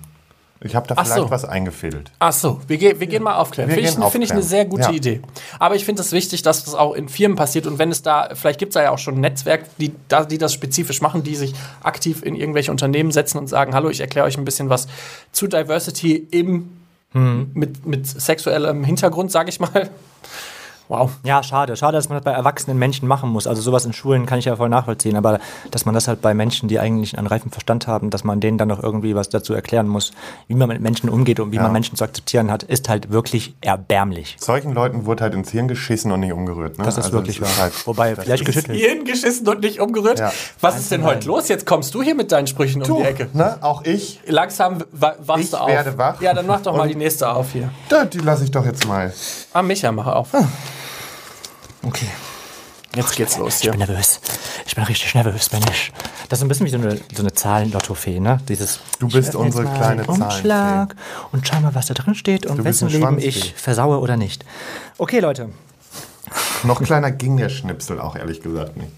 Ich habe da Ach vielleicht so. was eingefädelt. Ach so, wir, ge wir gehen mal aufklären. Finde ich, finde ich eine sehr gute Ja. Idee. Aber ich finde es wichtig, dass das auch in Firmen passiert und wenn es da, vielleicht gibt es da ja auch schon ein Netzwerk, die, die das spezifisch machen, die sich aktiv in irgendwelche Unternehmen setzen und sagen, hallo, ich erkläre euch ein bisschen was zu Diversity im, mit, mit sexuellem Hintergrund, sage ich mal. Wow. Ja, schade. Schade, dass man das bei erwachsenen Menschen machen muss. Also sowas in Schulen kann ich ja voll nachvollziehen, aber dass man das halt bei Menschen, die eigentlich einen reifen Verstand haben, dass man denen dann noch irgendwie was dazu erklären muss, wie man mit Menschen umgeht und wie Ja. man Menschen zu akzeptieren hat, ist halt wirklich erbärmlich. Solchen Leuten wurde halt ins Hirn geschissen und nicht umgerührt. Ne? Das ist Also wirklich wahr. halt- Wobei, vielleicht geschüttelt. Hirn geschissen und nicht umgerührt. Ja. Was ist denn heute los? Jetzt kommst du hier mit deinen Sprüchen um die Ecke. Ne? Auch ich. Langsam wa- wachst Ich du auf. werde wach. Ja, dann mach doch mal die nächste auf hier. Da, die lasse ich doch jetzt mal. Ah, Micha, mach auf. Okay. Jetzt geht's los Ich bin nervös. Ich bin richtig nervös, bin ich. Das ist ein bisschen wie so eine, so eine Zahlen-Lotto-Fee, ne? Dieses, Du bist unsere mal kleine den Umschlag und schau mal, was da drin steht und Du wessen Leben ich versaue oder nicht. Okay, Leute. Noch kleiner ging der Schnipsel auch ehrlich gesagt nicht.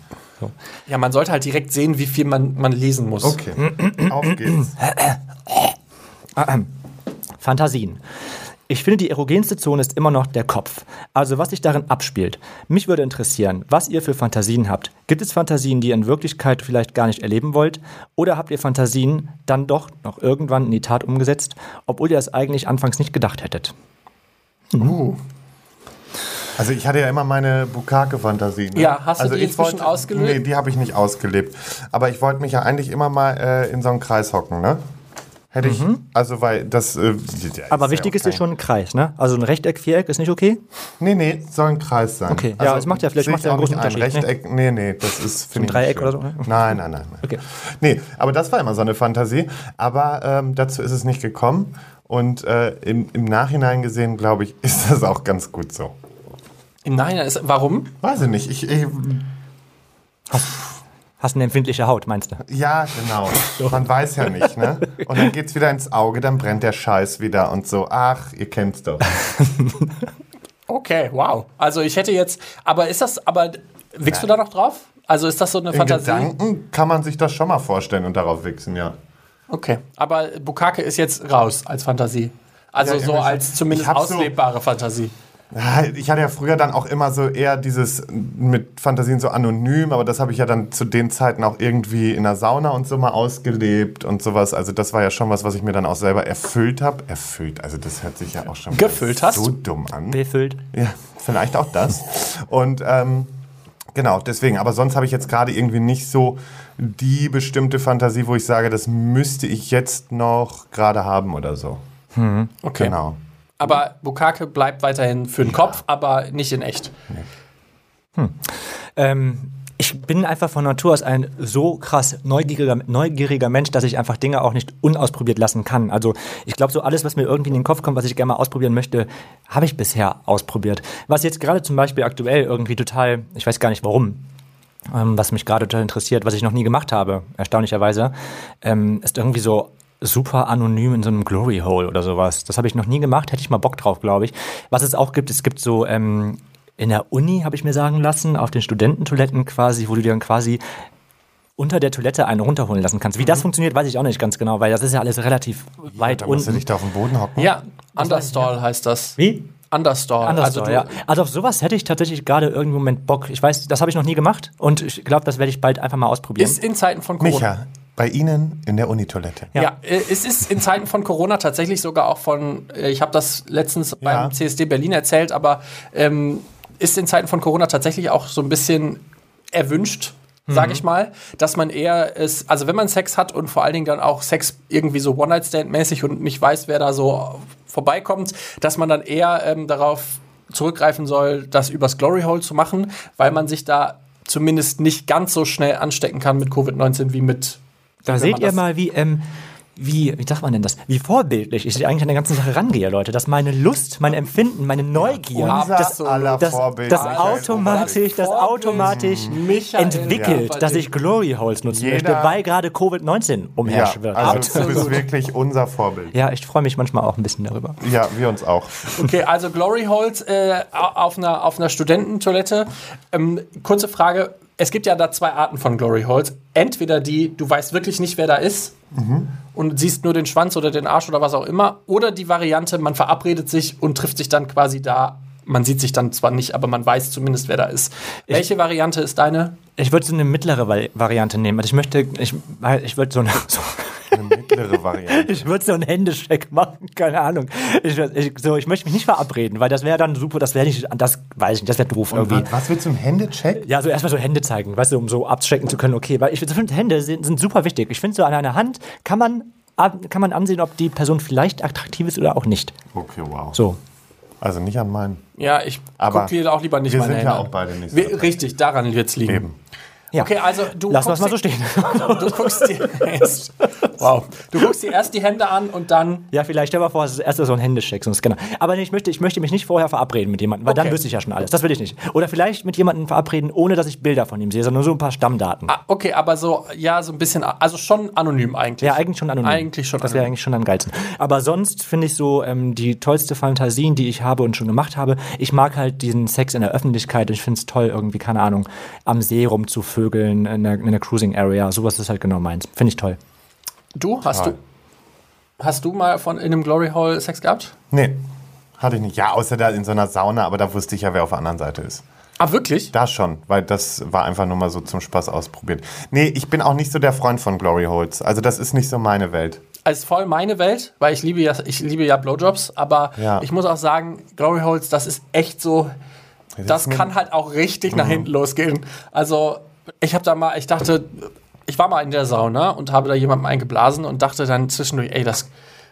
Ja, man sollte halt direkt sehen, wie viel man, man lesen muss. Okay, auf geht's. Fantasien. Ich finde, die erogenste Zone ist immer noch der Kopf. Also was sich darin abspielt. Mich würde interessieren, was ihr für Fantasien habt. Gibt es Fantasien, die ihr in Wirklichkeit vielleicht gar nicht erleben wollt? Oder habt ihr Fantasien dann doch noch irgendwann in die Tat umgesetzt, obwohl ihr das eigentlich anfangs nicht gedacht hättet? Also ich hatte ja immer meine Bukake-Fantasie. Ne? Ja, hast du also die ich inzwischen wollte- ausgelebt? Nee, die habe ich nicht ausgelebt. Aber ich wollte mich ja eigentlich immer mal äh, in so einen Kreis hocken, ne? Hätte ich, also weil das... Äh, ja, Aber ja wichtig ist dir okay. schon ein Kreis, ne? Also ein Rechteck, Viereck ist nicht okay? Nee, nee, soll ein Kreis sein. Okay, ja, es macht ja- vielleicht macht ja einen auch großen nicht ein. Unterschied, ne? Rechteck, nee, nee, das ist... finde ich nicht Dreieck schön. oder so, ne? Nein, nein, nein. nein. Okay. Nee, aber das war immer so eine Fantasie. Aber ähm, dazu ist es nicht gekommen. Und äh, im, im Nachhinein gesehen, glaube ich, ist das auch ganz gut so. Im Nachhinein ist, warum? Weiß ich nicht. Ich, ich, Hast eine empfindliche Haut, meinst du? ja, genau. Man weiß ja nicht, ne? Und dann geht's wieder ins Auge, dann brennt der Scheiß wieder und so. Ach, ihr kennt's doch. Okay, wow. Also ich hätte jetzt, aber ist das, aber wickst du da noch drauf? Also ist das so eine In Fantasie? Gedanken kann man sich das schon mal vorstellen und darauf wichsen, ja. Okay, aber Bukake ist jetzt raus als Fantasie. Also Ja, so als zumindest hab so- auslebbare Fantasie. Ja, Ich hatte ja früher dann auch immer so eher dieses mit Fantasien so anonym, aber das habe ich ja dann zu den Zeiten auch irgendwie in der Sauna und so mal ausgelebt und sowas. Also das war ja schon was, was ich mir dann auch selber erfüllt habe. Erfüllt, also das hört sich ja auch schon Gefüllt hast? so dumm an. Befüllt. Ja, vielleicht auch das. Und ähm, genau, deswegen. Aber sonst habe ich jetzt gerade irgendwie nicht so die bestimmte Fantasie, wo ich sage, das müsste ich jetzt noch gerade haben oder so. Okay. Genau. Aber Bukake bleibt weiterhin für den Kopf, aber nicht in echt. Ähm, ich bin einfach von Natur aus ein so krass neugieriger, neugieriger Mensch, dass ich einfach Dinge auch nicht unausprobiert lassen kann. Also ich glaube, so alles, was mir irgendwie in den Kopf kommt, was ich gerne mal ausprobieren möchte, habe ich bisher ausprobiert. Was jetzt gerade zum Beispiel aktuell irgendwie total, ich weiß gar nicht warum, ähm, was mich gerade total interessiert, was ich noch nie gemacht habe, erstaunlicherweise, ähm, ist irgendwie so super anonym in so einem Glory Hole oder sowas. Das habe ich noch nie gemacht, hätte ich mal Bock drauf, glaube ich. Was es auch gibt, es gibt so ähm, in der Uni, habe ich mir sagen lassen, auf den Studententoiletten quasi, wo du dir dann quasi unter der Toilette einen runterholen lassen kannst. Wie das funktioniert, weiß ich auch nicht ganz genau, weil das ist ja alles relativ weit Da musst du unten. dich da auf den Boden hocken. Ja, Understall heißt das. Wie? Understall. Anders also du, ja. Also auf sowas hätte ich tatsächlich gerade irgendeinen Moment Bock. Ich weiß, das habe ich noch nie gemacht und ich glaube, das werde ich bald einfach mal ausprobieren. ist in Zeiten von Corona. Micha, bei Ihnen in der Unitoilette. Ja. äh, es ist in Zeiten von Corona tatsächlich sogar auch von, äh, ich habe das letztens beim CSD Berlin erzählt, aber ähm, ist in Zeiten von Corona tatsächlich auch so ein bisschen erwünscht, sage ich mal, dass man eher es, also wenn man Sex hat und vor allen Dingen dann auch Sex irgendwie so One-Night-Stand-mäßig und nicht weiß, wer da so vorbeikommt, dass man dann eher ähm, darauf zurückgreifen soll, das übers Glory Hole zu machen, weil man sich da zumindest nicht ganz so schnell anstecken kann mit Covid-19 wie mit Da seht ihr mal, wie, ähm, wie, wie sagt man denn das? Wie vorbildlich ich eigentlich an der ganzen Sache rangehe, Leute. Dass meine Lust, mein Empfinden, meine Neugier, Unser das, aller das, Vorbild. das automatisch, das automatisch Michael. entwickelt, Ja. dass ich Glory Holes nutzen Jeder- möchte, weil gerade Covid-19 Ja, umherrscht wird. also du bist wirklich unser Vorbild. Ja, ich freue mich manchmal auch ein bisschen darüber. Ja, wir uns auch. Okay, also Glory Holes äh, auf, einer, auf einer Studententoilette. Ähm, kurze Frage. Es gibt ja da zwei Arten von Glory Holes. Entweder die, du weißt wirklich nicht, wer da ist und siehst nur den Schwanz oder den Arsch oder was auch immer. Oder die Variante, man verabredet sich und trifft sich dann quasi da. Man sieht sich dann zwar nicht, aber man weiß zumindest, wer da ist. Welche Variante ist deine? Ich würde so eine mittlere Vari- Variante nehmen. Also ich möchte, ich, ich würde so eine, so, Mittlere Variante. ich würde so einen Händescheck machen, keine Ahnung. Ich, ich, so, ich möchte mich nicht verabreden, weil das wäre dann super, das wäre nicht, das weiß ich nicht, das wäre doof irgendwie. Was, was willst du im Händecheck? Ja, so erstmal so Hände zeigen, weißt du, um so abchecken zu können, okay, weil ich finde, Hände sind, sind super wichtig. Ich finde, so an einer Hand kann man, kann man ansehen, ob die Person vielleicht attraktiv ist oder auch nicht. Okay, wow. So. Also nicht an meinen. Ja, ich gucke auch lieber nicht wir meine sind ja auch an. beide nicht so Wir. Richtig, daran wird es liegen. Eben. Ja. Okay, also du es guckst mal so stehen. Du guckst dir erst, wow. Du guckst dir erst die Hände an und dann. Ja, vielleicht stell mal vor, es ist erst so ein Händecheck, so ein Scanner. Aber ich möchte, ich möchte mich nicht vorher verabreden mit jemandem, weil dann Okay. wüsste ich ja schon alles. Das will ich nicht. Oder vielleicht mit jemandem verabreden, ohne dass ich Bilder von ihm sehe, sondern nur so ein paar Stammdaten. Ah, okay, aber so, ja, so ein bisschen, also schon anonym eigentlich. Ja, eigentlich schon anonym. Eigentlich schon Das wäre eigentlich schon am geilsten. Aber sonst finde ich so ähm, die tollste Fantasien, die ich habe und schon gemacht habe. Ich mag halt diesen Sex in der Öffentlichkeit. Ich finde es toll, irgendwie, keine Ahnung, am See rumzuvögeln, in der, in der Cruising Area. Sowas ist halt genau meins. Finde ich toll. Du, hast Total. du, hast du mal von in einem Glory Hole Sex gehabt? Nee, hatte ich nicht. Ja, außer da in so einer Sauna, aber da wusste ich ja, wer auf der anderen Seite ist. Ah, wirklich? Da schon, weil das war einfach nur mal so zum Spaß ausprobiert. Nee, ich bin auch nicht so der Freund von Glory Holes. Also das ist nicht so meine Welt. Also voll meine Welt, weil ich liebe ja, ich liebe ja Blowjobs, aber Ja. ich muss auch sagen, Glory Holes, das ist echt so, das ist mir- kann halt auch richtig nach hinten losgehen. Also ich habe da mal, ich dachte, ich war mal in der Sauna und habe da jemandem eingeblasen und dachte dann zwischendurch, ey, das,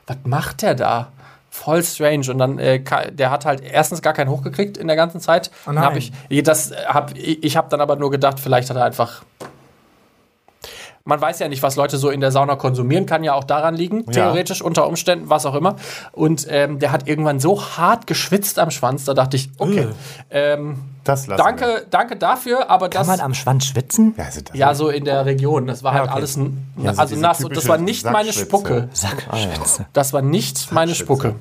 was macht der da? Voll strange. Und dann, äh, der hat halt erstens gar keinen hochgekriegt in der ganzen Zeit. Hab nein. ich, das hab, ich ich habe dann aber nur gedacht, vielleicht hat er einfach man weiß ja nicht, was Leute so in der Sauna konsumieren, kann ja auch daran liegen, theoretisch, unter Umständen, was auch immer. Und ähm, der hat irgendwann so hart geschwitzt am Schwanz, da dachte ich, okay, ähm, Das lassen wir. danke, danke dafür, aber Kann das. man am Schwanz schwitzen? Ja, also das ja, so in der Region. Das war halt okay. alles Ja, so also diese nass und das war nicht meine. Spucke. Sackschwitze. Das war nicht meine Spucke.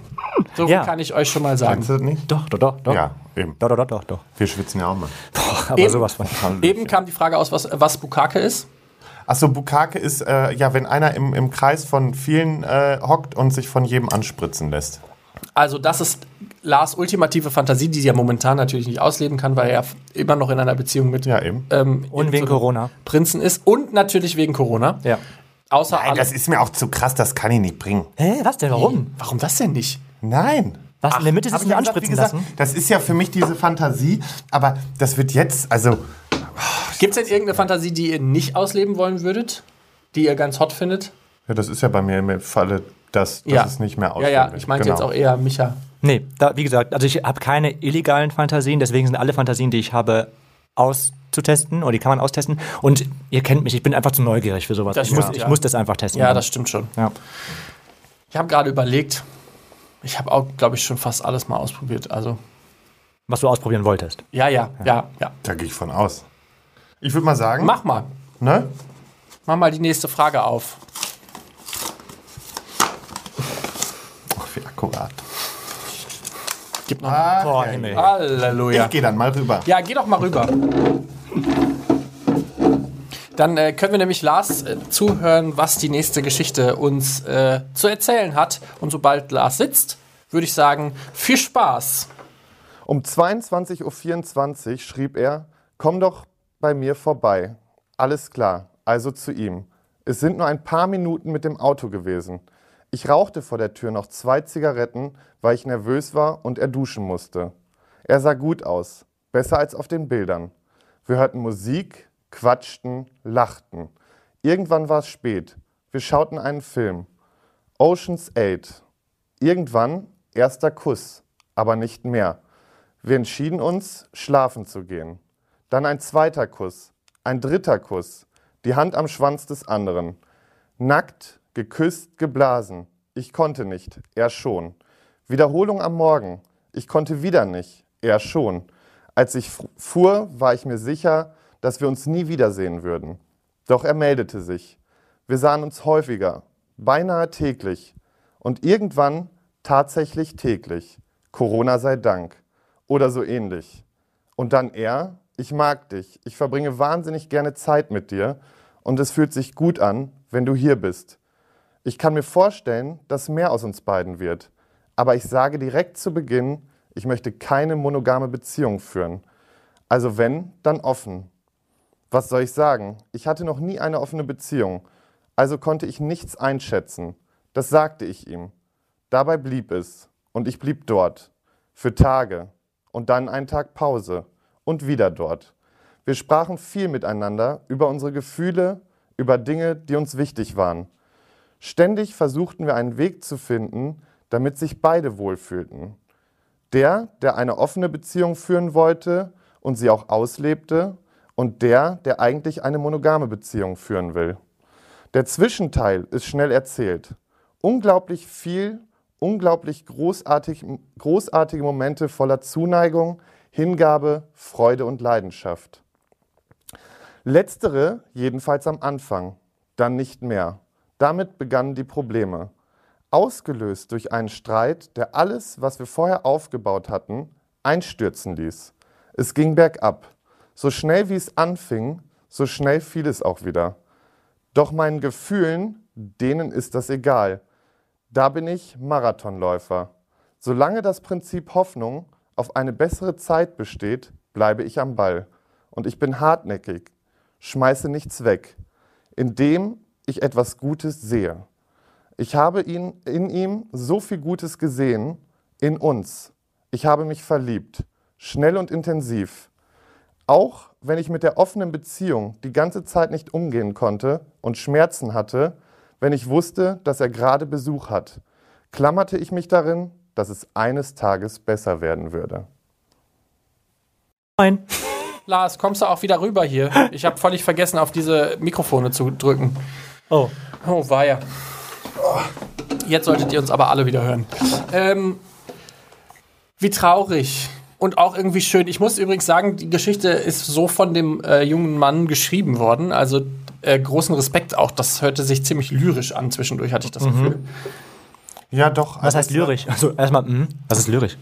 So Ja. kann ich euch schon mal sagen. Kennst du das nicht? Doch, doch, doch, doch. Ja, eben. Doch, doch, doch, doch, doch. Wir schwitzen ja auch mal. Boah, aber Eben. sowas von. Eben kam die Frage aus, was, was Bukake ist. Achso, Bukake ist, äh, ja, wenn einer im, im Kreis von vielen äh, hockt und sich von jedem anspritzen lässt. Also, das ist Lars ultimative Fantasie, die sie ja momentan natürlich nicht ausleben kann, weil er immer noch in einer Beziehung mit Ja, eben. ähm, Und wegen Corona. Prinzen ist. Und natürlich wegen Corona. Ja. Außer Nein, das ist mir auch zu krass, das kann ich nicht bringen. Hä, was denn? Warum? Warum das denn nicht? Nein. Was, in der Mitte ja wie anspritzen gesagt, lassen? Das ist ja für mich diese Fantasie, aber das wird jetzt, also Gibt es denn irgendeine Fantasie, die ihr nicht ausleben wollen würdet? Die ihr ganz hot findet? ja, das ist ja bei mir im Falle, dass, dass ja. es nicht mehr Ja, ausleben ja, will. ich meinte Genau. jetzt auch eher Micha. Nee, da, wie gesagt, also ich habe keine illegalen Fantasien, deswegen sind alle Fantasien, die ich habe, auszutesten oder die kann man austesten. Und ihr kennt mich, ich bin einfach zu neugierig für sowas. Das ich muss, stimmt, ich ja. muss das einfach testen. Ja, das stimmt schon. Ja. Ich habe gerade überlegt, ich habe auch, glaube ich, schon fast alles mal ausprobiert. Also, Was du ausprobieren wolltest. ja, ja, ja, ja. Da gehe ich von aus. Ich würde mal sagen, Mach mal. ne? Mach mal die nächste Frage auf. Ach, wie akkurat. Gib noch. Ach, Boah, ja, Himmel. Halleluja. Ich gehe dann mal rüber. Ja, geh doch mal rüber. Dann äh, können wir nämlich Lars äh, zuhören, was die nächste Geschichte uns äh, zu erzählen hat. Und sobald Lars sitzt, würde ich sagen, viel Spaß. Um 22.24 Uhr schrieb er, komm doch bei mir vorbei. Alles klar, also zu ihm. Es sind nur ein paar Minuten mit dem Auto gewesen. Ich rauchte vor der Tür noch zwei Zigaretten, weil ich nervös war und er duschen musste. Er sah gut aus, besser als auf den Bildern. Wir hörten Musik, quatschten, lachten. Irgendwann war es spät. Wir schauten einen Film. Ocean's 8. Irgendwann erster Kuss, aber nicht mehr. Wir entschieden uns, schlafen zu gehen. Dann ein zweiter Kuss, ein dritter Kuss, die Hand am Schwanz des anderen. Nackt, geküsst, geblasen. Ich konnte nicht, er schon. Wiederholung am Morgen. Ich konnte wieder nicht, er schon. Als ich fu- fuhr, war ich mir sicher, dass wir uns nie wiedersehen würden. Doch er meldete sich. Wir sahen uns häufiger, beinahe täglich. Und irgendwann tatsächlich täglich. Corona sei Dank. Oder so ähnlich. Und dann er, ich mag dich, ich verbringe wahnsinnig gerne Zeit mit dir und es fühlt sich gut an, wenn du hier bist. Ich kann mir vorstellen, dass mehr aus uns beiden wird. Aber ich sage direkt zu Beginn, ich möchte keine monogame Beziehung führen. Also wenn, dann offen. Was soll ich sagen? Ich hatte noch nie eine offene Beziehung. Also konnte ich nichts einschätzen. Das sagte ich ihm. Dabei blieb es. Und ich blieb dort. Für Tage. Und dann einen Tag Pause. Und wieder dort. Wir sprachen viel miteinander über unsere Gefühle, über Dinge, die uns wichtig waren. Ständig versuchten wir einen Weg zu finden, damit sich beide wohlfühlten. Der, der eine offene Beziehung führen wollte und sie auch auslebte, und der, der eigentlich eine monogame Beziehung führen will. Der Zwischenteil ist schnell erzählt. Unglaublich viel, unglaublich großartig, großartige Momente voller Zuneigung, Hingabe, Freude und Leidenschaft. Letztere jedenfalls am Anfang, dann nicht mehr. Damit begannen die Probleme. Ausgelöst durch einen Streit, der alles, was wir vorher aufgebaut hatten, einstürzen ließ. Es ging bergab. So schnell wie es anfing, so schnell fiel es auch wieder. Doch meinen Gefühlen, denen ist das egal. Da bin ich Marathonläufer. Solange das Prinzip Hoffnung auf eine bessere Zeit besteht, bleibe ich am Ball. Und ich bin hartnäckig, schmeiße nichts weg, indem ich etwas Gutes sehe. Ich habe ihn, in ihm so viel Gutes gesehen, in uns. Ich habe mich verliebt, schnell und intensiv. Auch wenn ich mit der offenen Beziehung die ganze Zeit nicht umgehen konnte und Schmerzen hatte, wenn ich wusste, dass er gerade Besuch hat, klammerte ich mich darin, dass es eines Tages besser werden würde. Moin. Lars, kommst du auch wieder rüber hier? Ich habe völlig vergessen, auf diese Mikrofone zu drücken. Oh. Oh, war ja. Jetzt solltet ihr uns aber alle wieder hören. Ähm, wie traurig. Und auch irgendwie schön. Ich muss übrigens sagen, die Geschichte ist so von dem äh, jungen Mann geschrieben worden. Also äh, großen Respekt auch. Das hörte sich ziemlich lyrisch an. Zwischendurch hatte ich das Gefühl. Ja, doch. Was heißt lyrisch? Also erstmal, mhm. was ist lyrisch?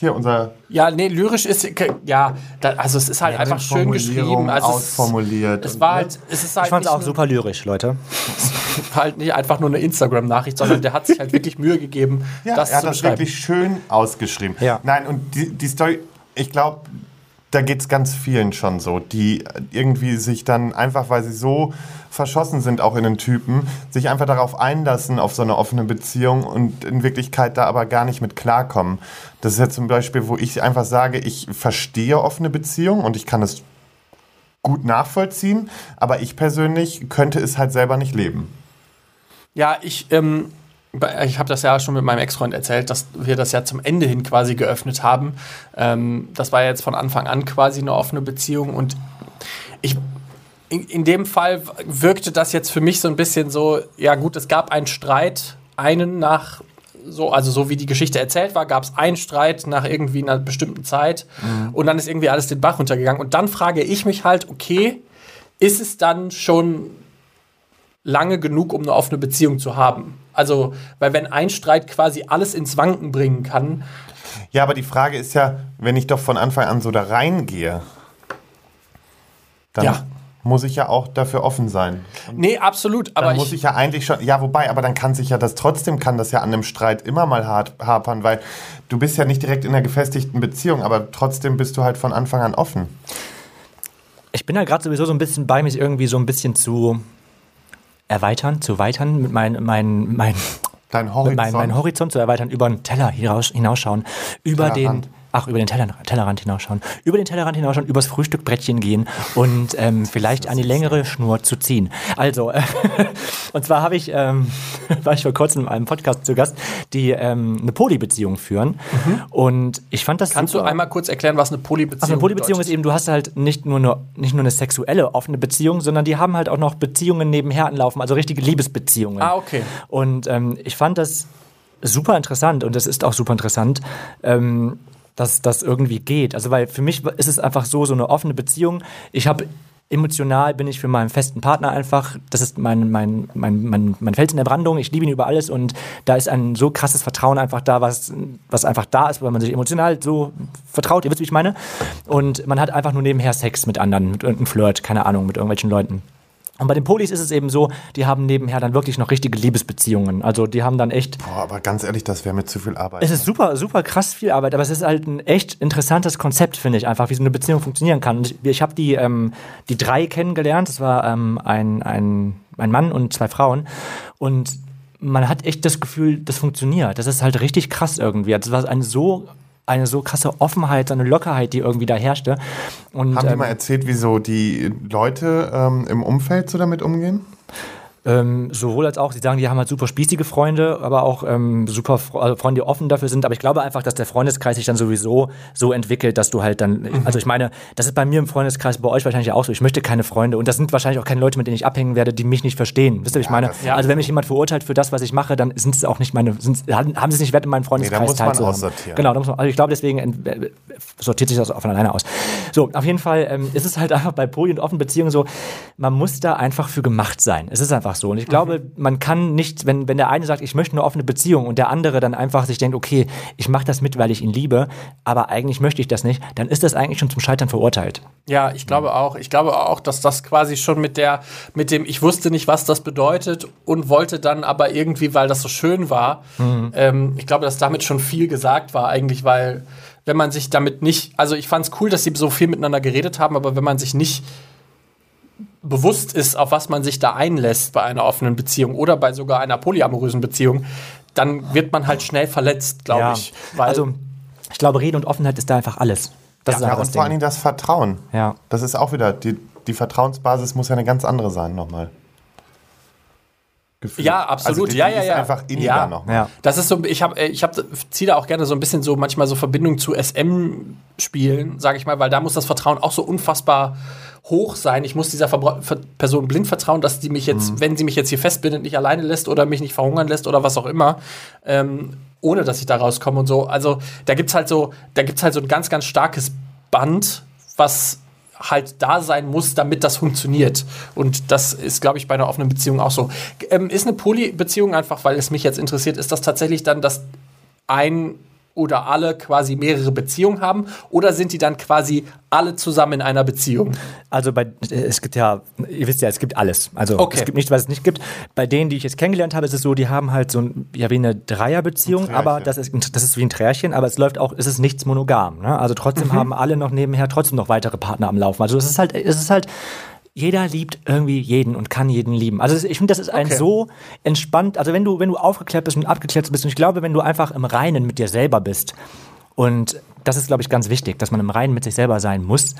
Hier unser Ja, nee, lyrisch ist, ja, da, also es ist halt Ja, einfach schön geschrieben. Also es, ausformuliert es war ne? halt, es ist halt Ich fand's nicht auch super lyrisch, Leute. halt nicht einfach nur eine Instagram-Nachricht, sondern der hat sich halt wirklich Mühe gegeben, Ja, das er hat zu das wirklich schön ausgeschrieben. Ja. Nein, und die, die Story, ich glaube, da geht es ganz vielen schon so, die irgendwie sich dann einfach, weil sie so verschossen sind, auch in den Typen, sich einfach darauf einlassen, auf so eine offene Beziehung und in Wirklichkeit da aber gar nicht mit klarkommen. Das ist ja zum Beispiel, wo ich einfach sage, ich verstehe offene Beziehungen und ich kann es gut nachvollziehen, aber ich persönlich könnte es halt selber nicht leben. Ja, ich, ähm, ich habe das ja schon mit meinem Ex-Freund erzählt, dass wir das ja zum Ende hin quasi geöffnet haben. Ähm, das war jetzt von Anfang an quasi eine offene Beziehung und ich. In, in dem Fall wirkte das jetzt für mich so ein bisschen so, ja gut, es gab einen Streit, einen nach so, also so wie die Geschichte erzählt war, gab es einen Streit nach irgendwie einer bestimmten Zeit und dann ist irgendwie alles den Bach runtergegangen. Und dann frage ich mich halt, okay, ist es dann schon lange genug, um eine offene Beziehung zu haben? Also, weil wenn ein Streit quasi alles ins Wanken bringen kann, Ja, aber die Frage ist ja, wenn ich doch von Anfang an so da reingehe, dann Ja. Muss ich ja auch dafür offen sein. nee, absolut, aber Dann muss ich, ich ja eigentlich schon, ja, wobei, aber dann kann sich ja das trotzdem, kann das ja an einem Streit immer mal hart, hapern, weil du bist ja nicht direkt in einer gefestigten Beziehung, aber trotzdem bist du halt von Anfang an offen. Ich bin da gerade sowieso so ein bisschen bei, mich irgendwie so ein bisschen zu erweitern, zu weitern, mit meinem mein, mein, Dein Horizont. mein, mein Horizont zu erweitern, über den Teller hinaus, hinausschauen, über Tellerrand. den, ach, über den Teller, Tellerrand hinausschauen, über den Tellerrand hinausschauen, übers Frühstückbrettchen gehen und ähm, vielleicht eine längere Schnur zu ziehen. Also, äh, und zwar habe ich, ähm, war ich vor kurzem in einem Podcast zu Gast, die ähm, eine Polybeziehung führen und ich fand das Mhm. kannst du super. einmal kurz erklären, was eine Polybeziehung Also eine Polybeziehung ist eben, du hast halt nicht nur, eine, nicht nur eine sexuelle offene Beziehung, sondern die haben halt auch noch Beziehungen nebenher anlaufen, also richtige Liebesbeziehungen. Ah, okay. Und ähm, ich fand das super interessant und das ist auch super interessant, ähm, dass das irgendwie geht. Also weil für mich ist es einfach so, so eine offene Beziehung. Ich habe emotional bin ich für meinen festen Partner einfach, das ist mein, mein, mein, mein, mein Fels in der Brandung, ich liebe ihn über alles und da ist ein so krasses Vertrauen einfach da, was, was einfach da ist, weil man sich emotional so vertraut, ihr wisst, wie ich meine. Und man hat einfach nur nebenher Sex mit anderen, mit irgendeinem Flirt, keine Ahnung, mit irgendwelchen Leuten. Und bei den Polis ist es eben so, die haben nebenher dann wirklich noch richtige Liebesbeziehungen. Also die haben dann echt Boah, aber ganz ehrlich, das wäre mir zu viel Arbeit. es ist super, super krass viel Arbeit, aber es ist halt ein echt interessantes Konzept, finde ich einfach, wie so eine Beziehung funktionieren kann. Und ich, ich habe die, ähm, die drei kennengelernt. Das war ähm, ein, ein, ein Mann und zwei Frauen. Und man hat echt das Gefühl, das funktioniert. Das ist halt richtig krass irgendwie. Das war eine so eine so krasse Offenheit, so eine Lockerheit, die irgendwie da herrschte. Und, Haben die ähm, mal erzählt, wieso die Leute ähm, im Umfeld so damit umgehen? Ähm, sowohl als auch, sie sagen, die haben halt super spießige Freunde, aber auch ähm, super Fre also Freunde, die offen dafür sind. Aber ich glaube einfach, dass der Freundeskreis sich dann sowieso so entwickelt, dass du halt dann, also ich meine, das ist bei mir im Freundeskreis, bei euch wahrscheinlich auch so. Ich möchte keine Freunde und das sind wahrscheinlich auch keine Leute, mit denen ich abhängen werde, die mich nicht verstehen. Wisst ihr, was ich meine? das- Also wenn mich jemand verurteilt für das, was ich mache, dann sind es auch nicht meine, haben sie es nicht wert, in meinem Freundeskreis muss man aussortieren. Genau, da muss man, also ich glaube, deswegen äh, sortiert sich das von alleine aus. So, auf jeden Fall ähm, ist es halt einfach bei Poly- und offenen Beziehungen so, man muss da einfach für gemacht sein. Es ist einfach so. Und ich glaube, man kann nicht, wenn, wenn der eine sagt, ich möchte eine offene Beziehung und der andere dann einfach sich denkt, okay, ich mache das mit, weil ich ihn liebe, aber eigentlich möchte ich das nicht, dann ist das eigentlich schon zum Scheitern verurteilt. Ja, ich glaube auch. Ich glaube auch, dass das quasi schon mit der, mit dem, ich wusste nicht, was das bedeutet und wollte dann aber irgendwie, weil das so schön war, ähm, ich glaube, dass damit schon viel gesagt war eigentlich, weil wenn man sich damit nicht, also ich fand es cool, dass sie so viel miteinander geredet haben, aber wenn man sich nicht bewusst ist, auf was man sich da einlässt bei einer offenen Beziehung oder bei sogar einer polyamorösen Beziehung, dann wird man halt schnell verletzt, glaube Ja. ich. Weil, also, ich glaube, Rede und Offenheit ist da einfach alles. Das ist Ja, einfach und das vor allen Ding. Dingen das Vertrauen. Ja. Das ist auch wieder, die, die Vertrauensbasis muss ja eine ganz andere sein nochmal. Gefühlt. Ja, absolut. Also die, ja, die ja, ist ja. einfach inniger ja. nochmal. Ja. Das ist so, ich habe, ich habe, ziehe da auch gerne so ein bisschen so manchmal so Verbindung zu SM-Spielen, sage ich mal, weil da muss das Vertrauen auch so unfassbar hoch sein. Ich muss dieser Verbra Ver Person blind vertrauen, dass die mich jetzt, wenn sie mich jetzt hier festbindet, nicht alleine lässt oder mich nicht verhungern lässt oder was auch immer, ähm, ohne dass ich da rauskomme und so. Also da gibt's halt so, da gibt's halt so ein ganz, ganz starkes Band, was halt da sein muss, damit das funktioniert. Und das ist, glaube ich, bei einer offenen Beziehung auch so. Ähm, ist eine Poly-Beziehung einfach, weil es mich jetzt interessiert, ist das tatsächlich dann, dass ein oder alle quasi mehrere Beziehungen haben? Oder sind die dann quasi alle zusammen in einer Beziehung? Also bei, es gibt ja, ihr wisst ja, es gibt alles. Also Okay. es gibt nicht, was es nicht gibt. Bei denen, die ich jetzt kennengelernt habe, ist es so, die haben halt so ein, ja wie eine Dreierbeziehung, Ein aber das ist, das ist wie ein Trärchen, aber es läuft auch, es ist nichts monogam. Ne? Also trotzdem haben alle noch nebenher trotzdem noch weitere Partner am Laufen. Also es ist halt, es ist halt, jeder liebt irgendwie jeden und kann jeden lieben. Also ich finde, das ist ein Okay. so entspannt, also wenn du, wenn du aufgeklärt bist und abgeklärt bist, und ich glaube, wenn du einfach im Reinen mit dir selber bist, und das ist, glaube ich, ganz wichtig, dass man im Reinen mit sich selber sein muss,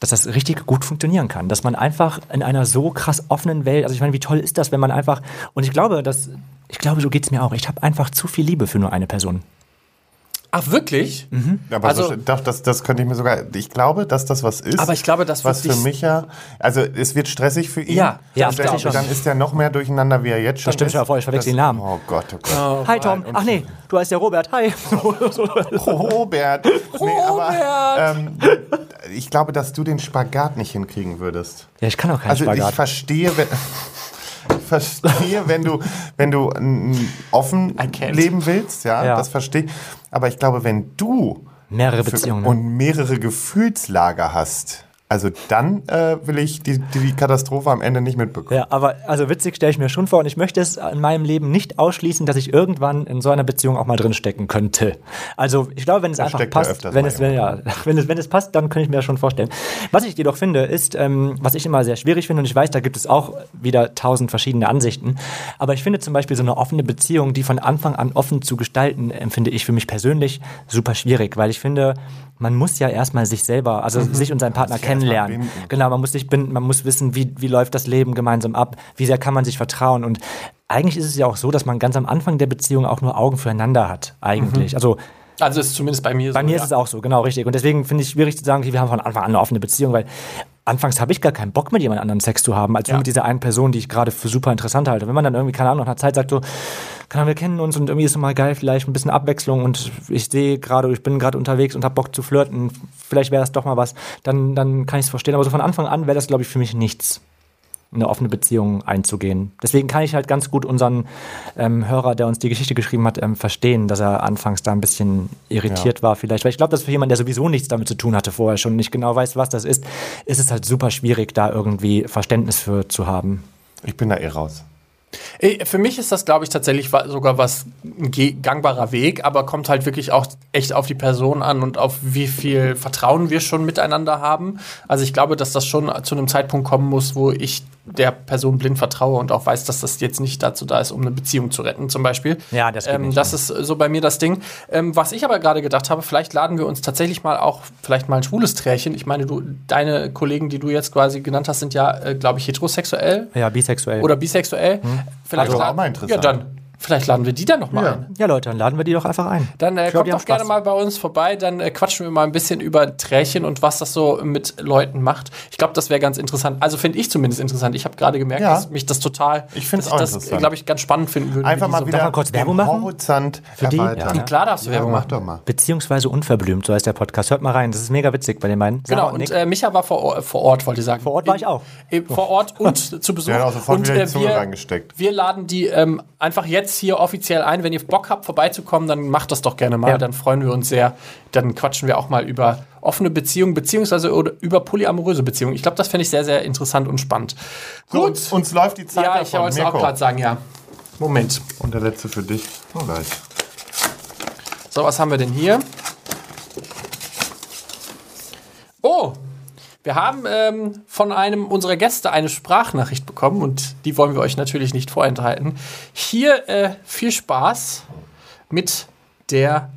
dass das richtig gut funktionieren kann. Dass man einfach in einer so krass offenen Welt, also ich meine, wie toll ist das, wenn man einfach, und ich glaube, dass, ich glaube, so geht es mir auch. Ich habe einfach zu viel Liebe für nur eine Person. Ach, wirklich? Aber Also- so, doch, das, das könnte ich mir sogar. Ich glaube, dass das was ist. Aber ich glaube, das was für mich ja. Also es wird stressig für ihn. Ja, ja, und das dann, ich dann ist er noch mehr durcheinander, wie er jetzt schon Das stimmt ist. schon, aber ich verwechsel Das- den Namen. Oh Gott, oh Gott. Hi Tom. Ach nee, du heißt ja Robert. Hi. Robert. Nee, aber ähm, ich glaube, dass du den Spagat nicht hinkriegen würdest. ja, ich kann auch keinen Also ich Spagat. verstehe, wenn, ich verstehe, wenn du, wenn du offen leben willst, ja, Ja. das verstehe ich. Aber ich glaube, wenn du Mehrere Beziehungen. ne? und mehrere Gefühlslager hast, also dann äh, will ich die, die, Katastrophe am Ende nicht mitbekommen. Ja, aber also witzig stelle ich mir schon vor und ich möchte es in meinem Leben nicht ausschließen, dass ich irgendwann in so einer Beziehung auch mal drin stecken könnte. Also ich glaube, wenn es einfach steckt ja passt, wenn es, wenn, ja, wenn, es, wenn es passt, dann könnte ich mir das schon vorstellen. Was ich jedoch finde, ist, ähm, was ich immer sehr schwierig finde und ich weiß, da gibt es auch wieder tausend verschiedene Ansichten, aber ich finde zum Beispiel so eine offene Beziehung, die von Anfang an offen zu gestalten, empfinde ich für mich persönlich super schwierig, weil ich finde, man muss ja erstmal sich selber, also sich und seinen Partner Mhm. Kennenlernen. Genau, man muss sich binden, man muss wissen, wie, wie läuft das Leben gemeinsam ab, wie sehr kann man sich vertrauen. Und eigentlich ist es ja auch so, dass man ganz am Anfang der Beziehung auch nur Augen füreinander hat, eigentlich. Also Also ist zumindest bei mir so. bei mir ja. ist es auch so, genau richtig. Und deswegen finde ich es schwierig zu sagen, okay, wir haben von Anfang an eine offene Beziehung, weil anfangs habe ich gar keinen Bock mit jemand anderem Sex zu haben, als Ja. nur mit dieser einen Person, die ich gerade für super interessant halte. Wenn man dann irgendwie, keine Ahnung, nach einer Zeit sagt so, wir kennen uns und irgendwie ist es mal geil, vielleicht ein bisschen Abwechslung und ich sehe gerade, ich bin gerade unterwegs und habe Bock zu flirten, vielleicht wäre das doch mal was, dann, dann kann ich es verstehen. Aber so von Anfang an wäre das, glaube ich, für mich nichts eine offene Beziehung einzugehen. Deswegen kann ich halt ganz gut unseren ähm, Hörer, der uns die Geschichte geschrieben hat, ähm, verstehen, dass er anfangs da ein bisschen irritiert war vielleicht. Weil ich glaube, dass für jemanden, der sowieso nichts damit zu tun hatte vorher schon nicht genau weiß, was das ist, ist es halt super schwierig, da irgendwie Verständnis für zu haben. Ich bin da eh raus. Äh, Für mich ist das, glaube ich, tatsächlich sogar was ein gangbarer Weg, aber kommt halt wirklich auch echt auf die Person an und auf wie viel Vertrauen wir schon miteinander haben. Also ich glaube, dass das schon zu einem Zeitpunkt kommen muss, wo ich der Person blind vertraue und auch weiß, dass das jetzt nicht dazu da ist, um eine Beziehung zu retten, zum Beispiel. Ja, das ähm, nicht, Das ist so bei mir das Ding. Ähm, was ich aber gerade gedacht habe, vielleicht laden wir uns tatsächlich mal auch, vielleicht mal ein schwules Trärchen. Ich meine, du, deine Kollegen, die du jetzt quasi genannt hast, sind ja, äh, glaube ich, heterosexuell Ja, bisexuell. oder bisexuell. Vielleicht Also auch mal interessant. Ja, dann. Vielleicht laden wir die dann noch mal Ja. ein. ja, Leute, dann laden wir die doch einfach ein. Dann äh, Ich glaub, kommt die doch gerne mal bei uns vorbei, dann äh, quatschen wir mal ein bisschen über Trärchen und was das so mit Leuten macht. Ich glaube, das wäre ganz interessant. Also finde ich zumindest interessant. Ich habe gerade gemerkt, Ja. dass mich das total, Ich dass auch das, interessant. glaube ich, ganz spannend finden würde. Einfach die mal so- wieder kurz Werbung machen? Horizont die? erweitern. Ja. Klar darfst du Ja, Werbung mach machen. doch mal. Beziehungsweise unverblümt, so heißt der Podcast. Hört mal rein, das ist mega witzig bei den beiden. Sarah Genau, und Nick. äh, Micha war vor, Or- vor Ort, wollte ich sagen. Vor Ort war ich auch. in- Vor Ort und zu Besuch. Hat auch sofort und, wieder die äh, Zunge wir, reingesteckt. Wir laden die ähm, einfach jetzt hier offiziell ein. Wenn ihr Bock habt, vorbeizukommen, dann macht das doch gerne mal. Ja. Dann freuen wir uns sehr. Dann quatschen wir auch mal über offene Beziehungen, beziehungsweise über polyamoröse Beziehungen. Ich glaube, das finde ich sehr, sehr interessant und spannend. So, Gut. uns, uns läuft die Zeit ja, ich davon. wollte es auch gerade sagen, ja. Moment. Und der letzte für dich. Oh, gleich. So, was haben wir denn hier? Oh, wir haben ähm, von einem unserer Gäste eine Sprachnachricht bekommen und die wollen wir euch natürlich nicht vorenthalten. Hier äh, viel Spaß mit der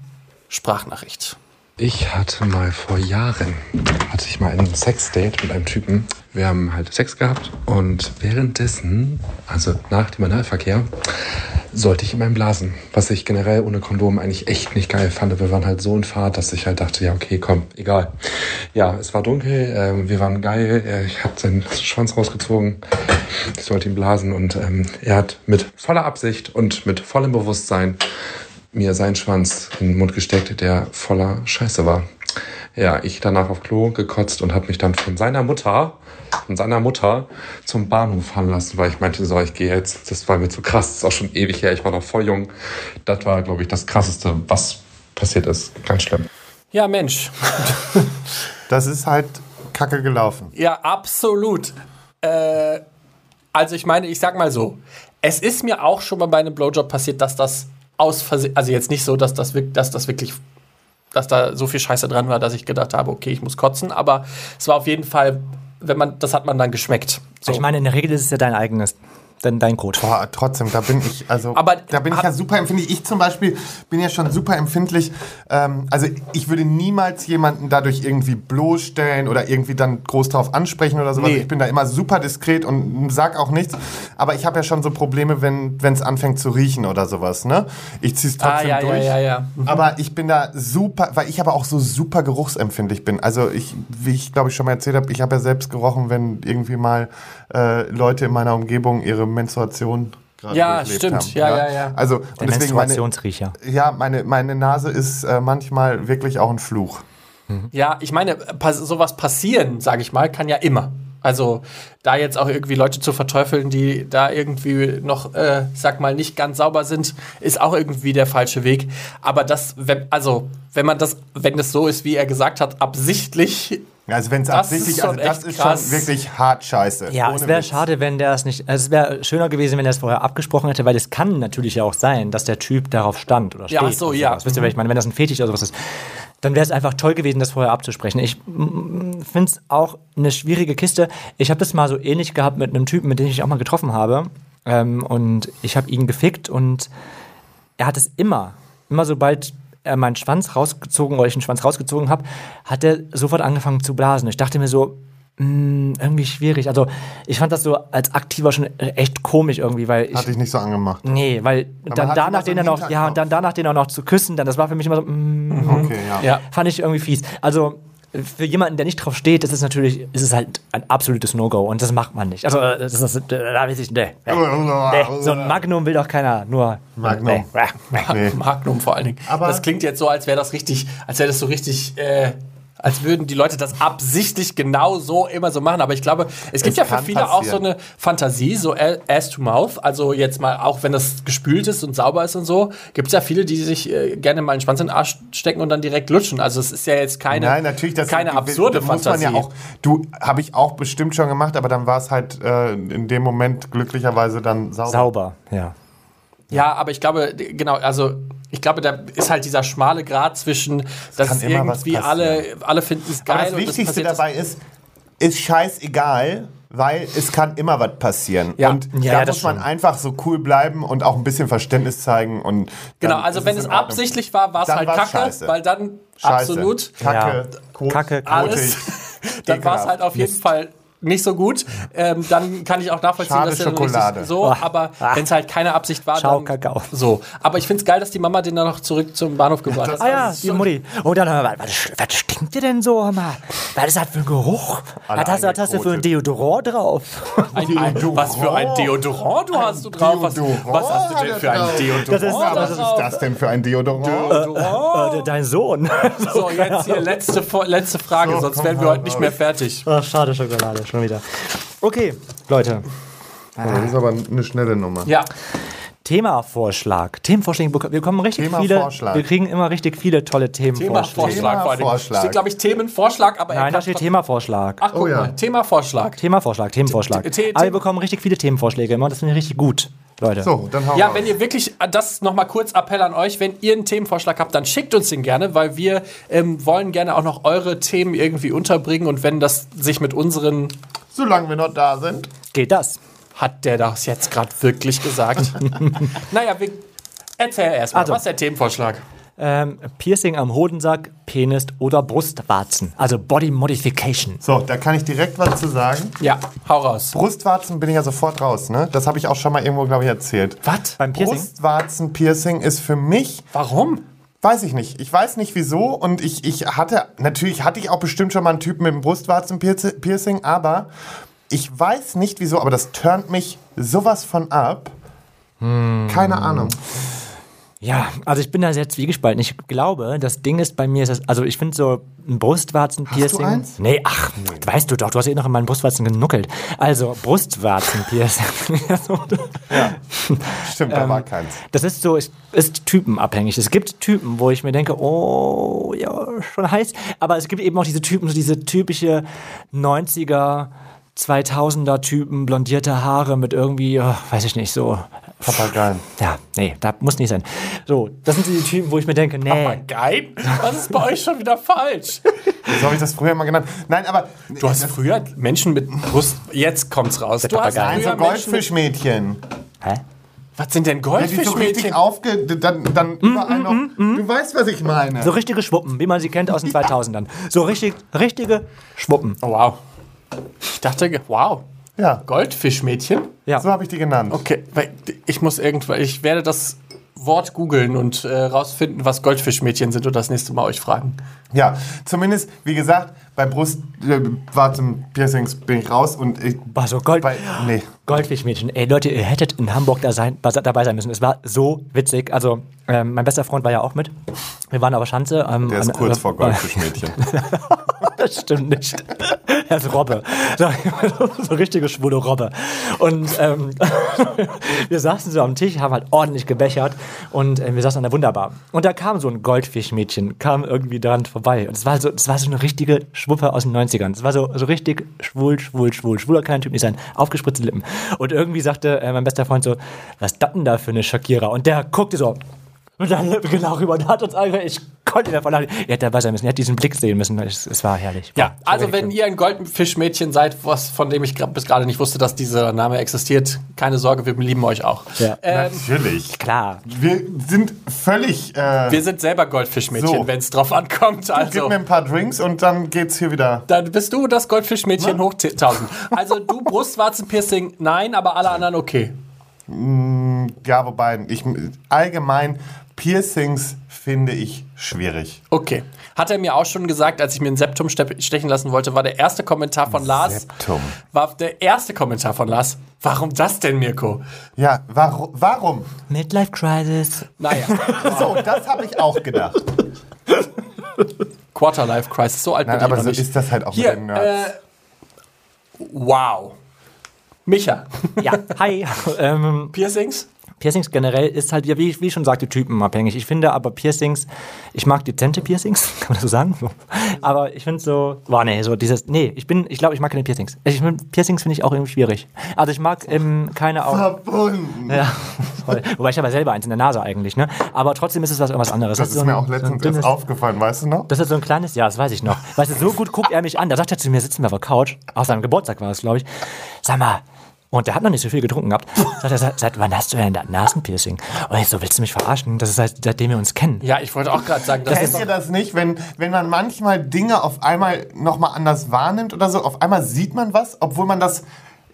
Sprachnachricht. Ich hatte mal vor Jahren, hatte ich mal ein Sexdate mit einem Typen. Wir haben halt Sex gehabt und währenddessen, also nach dem Analverkehr, sollte ich ihm einen blasen. Was ich generell ohne Kondom eigentlich echt nicht geil fand. Wir waren halt so in Fahrt, dass ich halt dachte, ja okay, komm, egal. Ja, es war dunkel, ähm, wir waren geil, äh, ich habe seinen Schwanz rausgezogen, ich sollte ihn blasen und ähm, er hat mit voller Absicht und mit vollem Bewusstsein mir seinen Schwanz in den Mund gesteckt, der voller Scheiße war. Ja, ich danach auf Klo gekotzt und habe mich dann von seiner Mutter, von seiner Mutter zum Bahnhof fahren lassen, weil ich meinte, so, ich gehe jetzt. Das war mir zu krass. Das ist auch schon ewig her. Ich war noch voll jung. Das war, glaube ich, das Krasseste, was passiert ist. Ganz schlimm. Ja, Mensch. Das ist halt kacke gelaufen. Ja, absolut. Äh, also ich meine, ich sag mal so, es ist mir auch schon mal bei einem Blowjob passiert, dass das aus Versehen, also jetzt nicht so, dass das, dass das wirklich, dass da so viel Scheiße dran war, dass ich gedacht habe, okay, ich muss kotzen, aber es war auf jeden Fall, wenn man, das hat man dann geschmeckt. So. Ich meine, in der Regel ist es ja dein eigenes Dein, dein Code. Boah, trotzdem, da bin ich, also, Aber- da bin ich ja super empfindlich. Ich zum Beispiel bin ja schon super empfindlich. Ähm, also, ich würde niemals jemanden dadurch irgendwie bloßstellen oder irgendwie dann groß drauf ansprechen oder sowas. Nee. Ich bin da immer super diskret und sag auch nichts. Aber ich habe ja schon so Probleme, wenn es anfängt zu riechen oder sowas, ne? Ich zieh's Ah, trotzdem ja, ja, durch. ja, ja. Aber ich bin da super, weil ich aber auch so super geruchsempfindlich bin. Also ich, wie ich glaube ich schon mal erzählt habe, ich habe ja selbst gerochen, wenn irgendwie mal äh, Leute in meiner Umgebung ihre Menstruation gerade Ja, stimmt. haben. Ja, ja, ja. Also Der und deswegen meine, Menstruationsriecher. ja, meine, meine Nase ist äh, manchmal wirklich auch ein Fluch. Ja, ich meine, pass sowas passieren, sage ich mal, kann ja immer. Also da jetzt auch irgendwie Leute zu verteufeln, die da irgendwie noch, äh, sag mal, nicht ganz sauber sind, ist auch irgendwie der falsche Weg. Aber das, wenn, also wenn man das, wenn es so ist, wie er gesagt hat, absichtlich, Also wenn es Das absichtlich, ist also das ist krass. schon wirklich hart scheiße. Ja, Ohne es wäre schade, wenn der es nicht. Also es wäre schöner gewesen, wenn er es vorher abgesprochen hätte, weil es kann natürlich ja auch sein, dass der Typ darauf stand oder steht. Ja, so, ja. sowas. Wisst ihr, was ich meine? Wenn das ein Fetisch oder sowas ist, dann wäre es einfach toll gewesen, das vorher abzusprechen. Ich finde es auch eine schwierige Kiste. Ich habe das mal so ähnlich gehabt mit einem Typen, mit dem ich mich auch mal getroffen habe. Ähm, und ich habe ihn gefickt und er hat es immer, immer sobald er meinen Schwanz rausgezogen oder ich den Schwanz rausgezogen habe, hat er sofort angefangen zu blasen. Ich dachte mir so, mh, irgendwie schwierig. Also ich fand das so als Aktiver schon echt komisch irgendwie, weil ich. Hat dich nicht so angemacht. Nee, weil dann danach den dann noch, ja, und dann danach den auch noch zu küssen, dann das war für mich immer so, mm, Okay, ja. ja. fand ich irgendwie fies. Also für jemanden, der nicht drauf steht, ist es natürlich, ist es halt ein absolutes No-Go und das macht man nicht. Also äh, das ist, äh, da weiß ich, nee, nee, nee, so ein Magnum will doch keiner, nur Magnum. Nee. Magnum vor allen Dingen. Aber- das klingt jetzt so, als wäre das richtig, als wäre das so richtig, äh, als würden die Leute das absichtlich genau so immer so machen. Aber ich glaube, es gibt Es ja für viele auch so passieren. eine Fantasie, so Ass to Mouth. Also jetzt mal, auch wenn das gespült ist und sauber ist und so, gibt es ja viele, die sich äh, gerne mal einen Schwanz in den Arsch stecken und dann direkt lutschen. Also es ist ja jetzt keine, Nein, natürlich, das keine absurde muss man Fantasie. ja auch. Du habe ich auch bestimmt schon gemacht, aber dann war es halt äh, in dem Moment glücklicherweise dann sauber. Sauber, ja. Ja, aber ich glaube, genau, also ich glaube, da ist halt dieser schmale Grad zwischen, dass es immer was irgendwie alle, alle finden es geil Aber das und Wichtigste passiert dabei ist, ist scheißegal, weil es kann immer was passieren. Ja. Und Ja, da ja, das muss man schon. einfach so cool bleiben und auch ein bisschen Verständnis zeigen. Und Genau, also wenn es absichtlich war, war es halt kacke, scheiße. weil dann Scheiße. absolut Kacke, Ja. Kot, Kacke, alles, dann war es halt auf jeden Fall nicht so gut. Ähm, dann kann ich auch nachvollziehen, Schade dass er dann Schokolade. so, Oh. aber wenn es halt keine Absicht war, Schau, dann Kakao. so. Aber ich finde es geil, dass die Mama den dann noch zurück zum Bahnhof gebracht hat. Ah ja, die Mutti. Und dann, hör mal, was, was stinkt dir denn so? Mal, was ist das für ein Geruch? Alle Was hast, was hast du für ein Deodorant drauf? Ein, ein, was für ein Deodorant du hast du drauf? Was, Deodorant was hast du denn für ein Deodorant? Das ist- Oh, was ist das denn für ein Deodorant? Äh, dein Sohn. So, jetzt hier letzte, letzte Frage, So, sonst wären wir heute nicht mehr fertig. Ach, schade Schokolade, schon wieder. Okay, Leute. Das ist aber eine schnelle Nummer. Ja, Themavorschlag. Themenvorschläge. Wir kommen richtig viele. Wir kriegen immer richtig viele tolle Themenvorschläge. Themavorschlag. Themavorschlag. Steht, glaube ich, Themenvorschlag, aber er Nein, da steht Themavorschlag. Ach, guck Oh ja. mal, Themavorschlag. Themavorschlag, Themenvorschlag. The- the- Aber wir bekommen richtig viele Themenvorschläge immer. Das finde ich richtig gut, Leute. So, dann hau Ja, wenn ihr wirklich, das nochmal kurz Appell an euch, wenn ihr einen Themenvorschlag habt, dann schickt uns den gerne, weil wir ähm, wollen gerne auch noch eure Themen irgendwie unterbringen und wenn das sich mit unseren, Solange wir noch da sind. Geht das? Hat der das jetzt gerade wirklich gesagt? naja, wir, erzähl erstmal, Also. was ist der Themenvorschlag? Ähm, Piercing am Hodensack, Penis oder Brustwarzen. Also Body Modification. So, da kann ich direkt was zu sagen. Ja, hau raus. Brustwarzen bin ich ja sofort raus, ne? Das habe ich auch schon mal irgendwo, glaube ich, erzählt. Was? Beim Piercing? Brustwarzen-Piercing ist für mich, Warum? weiß ich nicht. Ich weiß nicht wieso und ich, ich hatte, natürlich hatte ich auch bestimmt schon mal einen Typen mit einem Brustwarzen-Piercing, aber ich weiß nicht wieso, aber das turnt mich sowas von ab. Keine Ahnung. Ja, also ich bin da sehr zwiegespalten. Ich glaube, das Ding ist bei mir, ist das, also ich finde so ein Brustwarzen-Piercing. Hast du eins? Nee, ach, weißt du doch, du hast ja eh noch in meinen Brustwarzen genuckelt. Also Brustwarzen-Piercing. Stimmt, da war keins. Das ist so, ist, ist typenabhängig. Es gibt Typen, wo ich mir denke, oh, ja, schon heiß. Aber es gibt eben auch diese Typen, so diese typische 90er, 2000er Typen, blondierte Haare mit irgendwie, oh, weiß ich nicht, so Papageien. Ja, nee, da muss nicht sein. So, das sind so die Typen, wo ich mir denke, nee. Papagei? Was ist bei euch schon wieder falsch? So habe ich das früher mal genannt. Nein, aber. Du hast früher Menschen mit Brust. Jetzt kommt's raus. Du hast Nein, so früher Goldfischmädchen. Hä? Was sind denn Ja, die so richtig Goldfischmädchen? aufge. Dann, dann überall noch. Du weißt, was ich meine. So richtige Schwuppen, wie man sie kennt aus den 2000ern. So richtig, richtige Schwuppen. Oh, wow. Ich dachte, wow. Ja, Goldfischmädchen? Ja. so habe ich die genannt. Okay, weil ich muss irgendwann. Ich werde das Wort googeln und äh, rausfinden, was Goldfischmädchen sind und das nächste Mal euch fragen. Ja, zumindest, wie gesagt, bei Brustwarzen-Piercings bin ich raus und ich. War so Gold, Bei, nee. Goldfischmädchen. Ey, Leute, ihr hättet in Hamburg da sein, dabei sein müssen. Es war so witzig. Also, ähm, mein bester Freund war ja auch mit. Wir waren aber Schanze. Ähm, Der ist an- kurz äh, vor Goldfischmädchen. Das stimmt nicht. Er ist Robbe. So, so richtige schwule Robbe. Und ähm, wir saßen so am Tisch, haben halt ordentlich gebechert und äh, wir saßen an der Wunderbar. Und da kam so ein Goldfischmädchen, kam irgendwie dran vorbei. Und es war so, war so eine richtige Schwuppe aus den 90ern. Es war so, so richtig schwul, schwul, schwul. Schwuler kann ein Typ nicht sein. Aufgespritzte Lippen. Und irgendwie sagte äh, mein bester Freund so, was ist das denn da für eine Shakira? Und der guckte so, und dann genau rüber und hat uns alle, ich konnte davon lachen. Er hätte dabei sein müssen, er hätte diesen Blick sehen müssen. Es, es war herrlich. Ja, also wenn ihr ein Goldfischmädchen seid, was, von dem ich bis gerade nicht wusste, dass dieser Name existiert, keine Sorge, wir lieben euch auch. Ja. Ähm, Natürlich. Klar. Wir sind völlig. Äh, wir sind selber Goldfischmädchen, So. wenn es drauf ankommt. Gib Also, mir ein paar Drinks und dann geht's hier wieder. dann bist du das Goldfischmädchen hoch 10.000. Also du Brustwarzenpiercing, nein, aber alle anderen okay. Ja, wobei, ich, allgemein Piercings finde ich schwierig. Okay. Hat er mir auch schon gesagt, als ich mir ein Septum ste- stechen lassen wollte, war der erste Kommentar von Lars. Septum. War der erste Kommentar von Lars. Warum das denn, Mirko? Ja, warum? warum? Midlife Crisis. Naja, So, das habe ich auch gedacht. Quarterlife Crisis, so alt Nein, bin ich aber noch so nicht. ist das halt auch Hier, mit den Nerds. äh, wow. Micha, Ja, hi. ähm, Piercings? Piercings generell ist halt, ja, wie, wie ich schon sagte, typenabhängig. Ich finde aber Piercings, ich mag dezente Piercings, kann man das so sagen? So. Aber ich finde so, boah, nee, so dieses, nee, ich bin, ich glaube, ich mag keine Piercings. Ich find, Piercings finde ich auch irgendwie schwierig. Also ich mag ähm, keine auch. Verbunden. Ja, voll. Wobei ich habe ja selber eins in der Nase eigentlich, ne? Aber trotzdem ist es was irgendwas anderes. Das so ist mir ein- auch so letztens dünnes- erst aufgefallen, weißt du noch? Das ist so ein kleines, ja, das weiß ich noch. Weißt du, so gut guckt er mich an. Da sagt er zu mir, sitzen wir auf der Couch, auf seinem Geburtstag war es, glaube ich. Sag mal, und der hat noch nicht so viel getrunken gehabt. Sagt er, seit, seit wann hast du denn ein Nasenpiercing? Und ich so, willst du mich verarschen? Das ist seit, seitdem wir uns kennen. Ja, ich wollte auch gerade sagen, das ist Kennt ihr das nicht, wenn, wenn man manchmal Dinge auf einmal nochmal anders wahrnimmt oder so? Auf einmal sieht man was, obwohl man das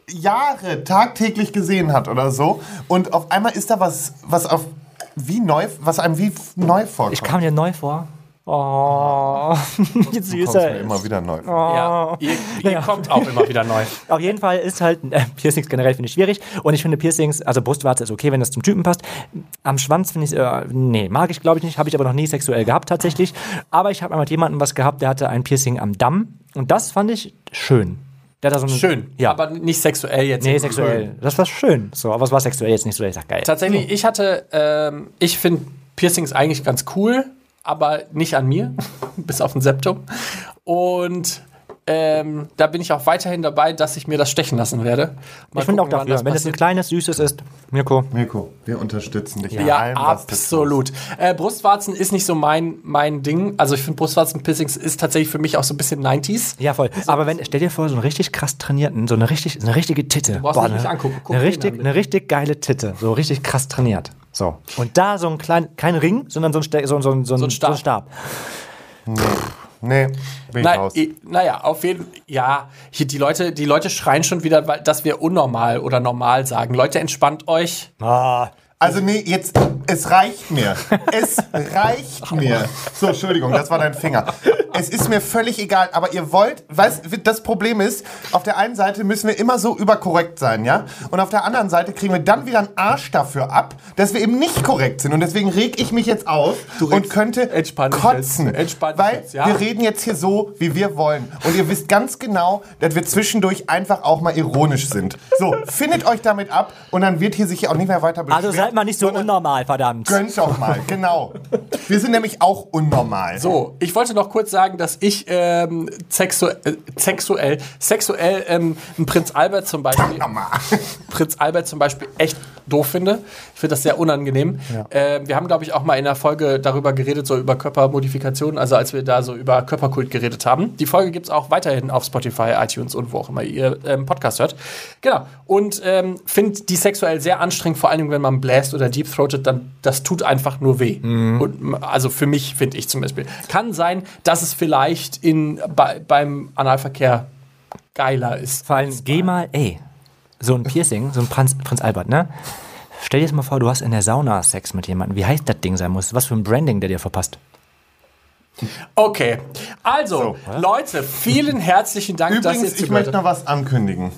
Jahre tagtäglich gesehen hat oder so. Und auf einmal ist da was, was auf wie neu, was einem wie neu vorkommt. Ich kam dir neu vor. Oh, wie süß Kommst er mir ist. immer wieder neu vor. ja, ihr, ihr kommt auch immer wieder neu. Auf jeden Fall ist halt äh, Piercings generell finde ich schwierig und ich finde Piercings, also Brustwarze ist okay, wenn das zum Typen passt. Am Schwanz finde ich äh, nee, mag ich glaube ich nicht, habe ich aber noch nie sexuell gehabt tatsächlich, aber ich habe einmal mit jemandem was gehabt, der hatte ein Piercing am Damm und das fand ich schön. Der hat da so Schön, ja. aber nicht sexuell jetzt. nee, sexuell. Das war schön, so, aber es war sexuell jetzt nicht so, ich sag geil. Tatsächlich, ich hatte, ähm, ich finde Piercings eigentlich ganz cool, aber nicht an mir, bis auf ein Septum. Und ähm, da bin ich auch weiterhin dabei, dass ich mir das stechen lassen werde. Mal Ich finde auch dafür, das wenn es ein kleines süßes ist, Mirko. Mirko, wir unterstützen dich Ja, allem, du absolut. Äh, Brustwarzen ist nicht so mein, mein Ding. Also ich finde Brustwarzen-Piercings ist tatsächlich für mich auch so ein bisschen 90s. Ja, voll. Aber wenn, stell dir vor, so einen richtig krass trainierten, so eine richtig, so eine richtige Titte. brauchst mich eine, nicht angucken. Guck eine, den richtig, eine richtig geile Titte. So richtig krass trainiert. So. Und da so ein klein, kein Ring, sondern so ein, Ste so, so, so, so, ein so Stab. ein Stab. Nee, bin ich Nein, raus. i- naja, auf jeden Ja, hier die Leute, die Leute schreien schon wieder, weil- dass wir unnormal oder normal sagen. Leute, entspannt euch. Ah, Also nee, jetzt, es reicht mir. Es reicht mir. So, Entschuldigung, das war dein Finger. Es ist mir völlig egal, aber ihr wollt, weißt, das Problem ist, auf der einen Seite müssen wir immer so überkorrekt sein, ja? Und auf der anderen Seite kriegen wir dann wieder einen Arsch dafür ab, dass wir eben nicht korrekt sind. Und deswegen reg ich mich jetzt auf und könnte kotzen. weil ja? wir reden jetzt hier so, wie wir wollen. Und ihr wisst ganz genau, dass wir zwischendurch einfach auch mal ironisch sind. So, findet euch damit ab und dann wird hier sich auch nicht mehr weiter beschweren. also mal nicht so sondern unnormal, verdammt. Gönnt doch mal, genau. Wir sind nämlich auch unnormal. So, ich wollte noch kurz sagen, dass ich ähm, sexu äh, sexuell, sexuell ähm, einen Prinz Albert zum Beispiel. Prinz Albert zum Beispiel echt doof finde. Ich finde das sehr unangenehm. Äh, wir haben, glaube ich, auch mal in einer Folge darüber geredet, so über Körpermodifikation, also als wir da so über Körperkult geredet haben. Die Folge gibt es auch weiterhin auf Spotify, iTunes und wo auch immer ihr ähm, Podcast hört. Genau. Und ähm, finde die sexuell sehr anstrengend, vor allem wenn man bläst oder deepthroatet, dann das tut einfach nur weh. Und, m- also für mich, finde ich zum Beispiel. Kann sein, dass es vielleicht in, bei, beim Analverkehr geiler ist. Vor allem, geh mal, ey, so ein Piercing, so ein Prinz, Prinz Albert, ne? Stell dir das mal vor, du hast in der Sauna Sex mit jemandem. Wie heiß das Ding sein muss. Was für ein Branding der dir verpasst. Okay, also Leute, vielen herzlichen Dank, dass ihr Übrigens, ich möchte noch was ankündigen.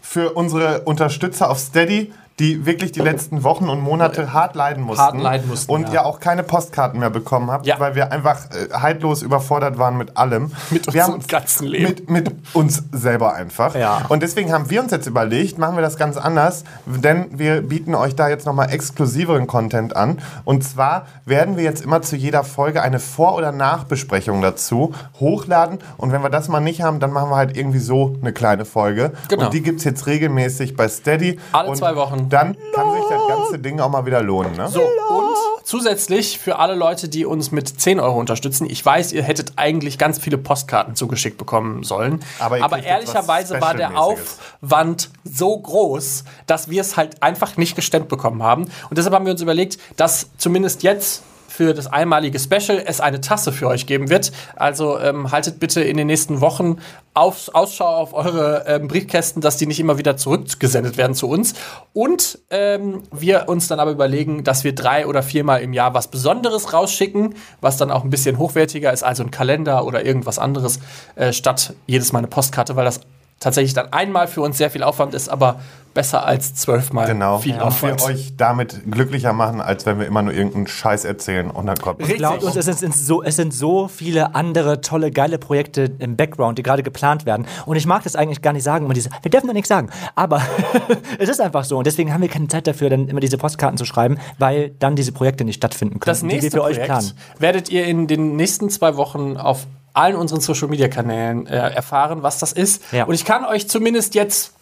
Für unsere Unterstützer auf Steady, die wirklich die letzten Wochen und Monate hart leiden mussten. Hart leiden mussten, Und ja. ja. auch keine Postkarten mehr bekommen habt, Ja. weil wir einfach äh, haltlos überfordert waren mit allem. Mit wir unserem ganzen Leben. Mit, mit uns selber einfach. Ja. Und deswegen haben wir uns jetzt überlegt, machen wir das ganz anders, denn wir bieten euch da jetzt nochmal exklusiveren Content an. Und zwar werden wir jetzt immer zu jeder Folge eine Vor- oder Nachbesprechung dazu hochladen. Und wenn wir das mal nicht haben, dann machen wir halt irgendwie so eine kleine Folge. Genau. Und die gibt es jetzt regelmäßig bei Steady. Alle zwei Wochen. Dann kann sich das ganze Ding auch mal wieder lohnen. Ne? So, und zusätzlich für alle Leute, die uns mit 10 Euro unterstützen, ich weiß, ihr hättet eigentlich ganz viele Postkarten zugeschickt bekommen sollen. Aber Aber, ehrlicherweise war der. Aufwand so groß, dass wir es halt einfach nicht gestemmt bekommen haben. Und deshalb haben wir uns überlegt, dass zumindest jetzt für das einmalige Special es eine Tasse für euch geben wird. Also ähm, haltet bitte in den nächsten Wochen auf, Ausschau auf eure ähm, Briefkästen, dass die nicht immer wieder zurückgesendet werden zu uns. Und ähm, wir uns dann aber überlegen, dass wir drei oder viermal im Jahr was Besonderes rausschicken, was dann auch ein bisschen hochwertiger ist, also ein Kalender oder irgendwas anderes, äh, statt jedes Mal eine Postkarte, weil das tatsächlich dann einmal für uns sehr viel Aufwand ist, aber besser als zwölfmal Genau. viel und wir Aufwand. euch damit glücklicher machen, als wenn wir immer nur irgendeinen Scheiß erzählen und dann kommt Richtig. Glaubt uns, es sind, so, es sind so viele andere tolle, geile Projekte im Background, die gerade geplant werden. Und ich mag das eigentlich gar nicht sagen, immer diese, wir dürfen doch nichts sagen. Aber es ist einfach so. Und deswegen haben wir keine Zeit dafür, dann immer diese Postkarten zu schreiben, weil dann diese Projekte nicht stattfinden können, Das die wir nächste für euch Projekt planen. werdet ihr in den nächsten zwei Wochen auf allen unseren Social Media Kanälen äh, erfahren, was das ist. Ja. Und ich kann euch zumindest jetzt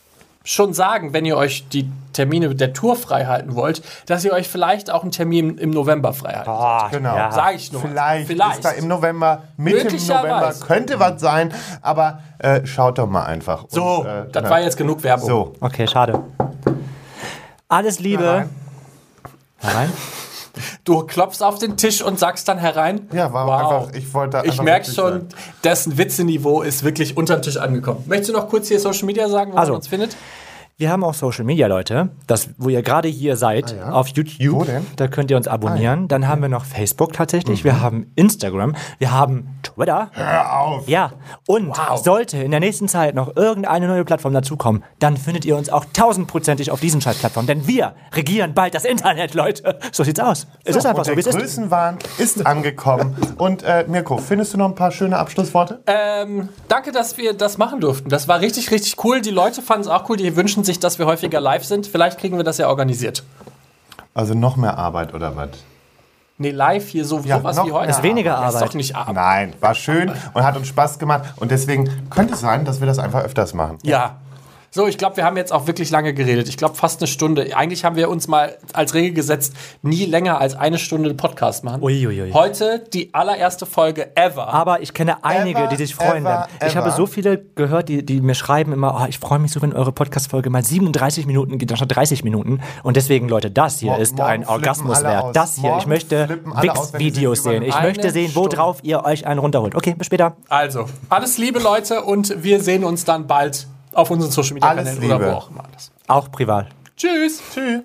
schon sagen, wenn ihr euch die Termine der Tour frei halten wollt, dass ihr euch vielleicht auch einen Termin im November frei halten. Ah, Genau. ja. Sage ich nur. Vielleicht, Vielleicht. ist da im November, Mitte. November, könnte was sein, aber äh, schaut doch mal einfach. So, Und, äh, das na, war jetzt genug Werbung. So, Okay, schade. Alles Liebe. Herein. Herein? Du klopfst auf den Tisch und sagst dann herein. Ja, war einfach- ich wollte Ich einfach merke wirklich schon, sagen. dessen Witzeniveau ist wirklich unter den Tisch angekommen. Möchtest du noch kurz hier Social Media sagen, wo Also. man uns findet? Wir haben auch Social Media, Leute, das, wo ihr gerade hier seid, auf YouTube. Wo denn? Da könnt ihr uns abonnieren. Dann haben wir noch Facebook tatsächlich. Wir haben Instagram. Wir haben Twitter. hör auf. Ja, und sollte in der nächsten Zeit noch irgendeine neue Plattform dazukommen, dann findet ihr uns auch tausendprozentig auf diesen scheiß Plattformen. Denn wir regieren bald das Internet, Leute. So sieht's aus. Es ist einfach und so, wie es der. Größenwahn ist angekommen. Und äh, Mirko, findest du noch ein paar schöne Abschlussworte? Ähm, danke, dass wir das machen durften. Das war richtig, richtig cool. Die Leute fanden es auch cool. Die wünschen sich, dass wir häufiger live sind. Vielleicht kriegen wir das ja organisiert. Also noch mehr Arbeit oder was? Nee, live hier so Ja, sowas noch wie heute. Ist weniger Das ist Arbeit. doch nicht Arbeit. Nein, war schön und hat uns Spaß gemacht. Und deswegen könnte es sein, dass wir das einfach öfters machen. Ja. So, ich glaube, wir haben jetzt auch wirklich lange geredet. Ich glaube, fast eine Stunde. Eigentlich haben wir uns mal als Regel gesetzt, nie länger als eine Stunde Podcast machen. Uiuiui. Heute die allererste Folge ever. Aber ich kenne einige, Ever, die sich freuen ever, werden. Ich ever. habe so viele gehört, die, die mir schreiben immer, oh, ich freue mich so, wenn eure Podcast-Folge mal 37 Minuten geht, anstatt 30 Minuten. Und deswegen, Leute, das hier Mor- ist ein Orgasmus wert. aus. Das hier, ich Morgen möchte die sich Wix-Videos sehen. Ich möchte sehen, worauf ihr euch einen runterholt. Okay, bis später. Also, alles Liebe, Leute, und wir sehen uns dann bald auf unseren Social Media Alles Kanälen oder wo auch immer. Auch privat. Tschüss. Tschüss.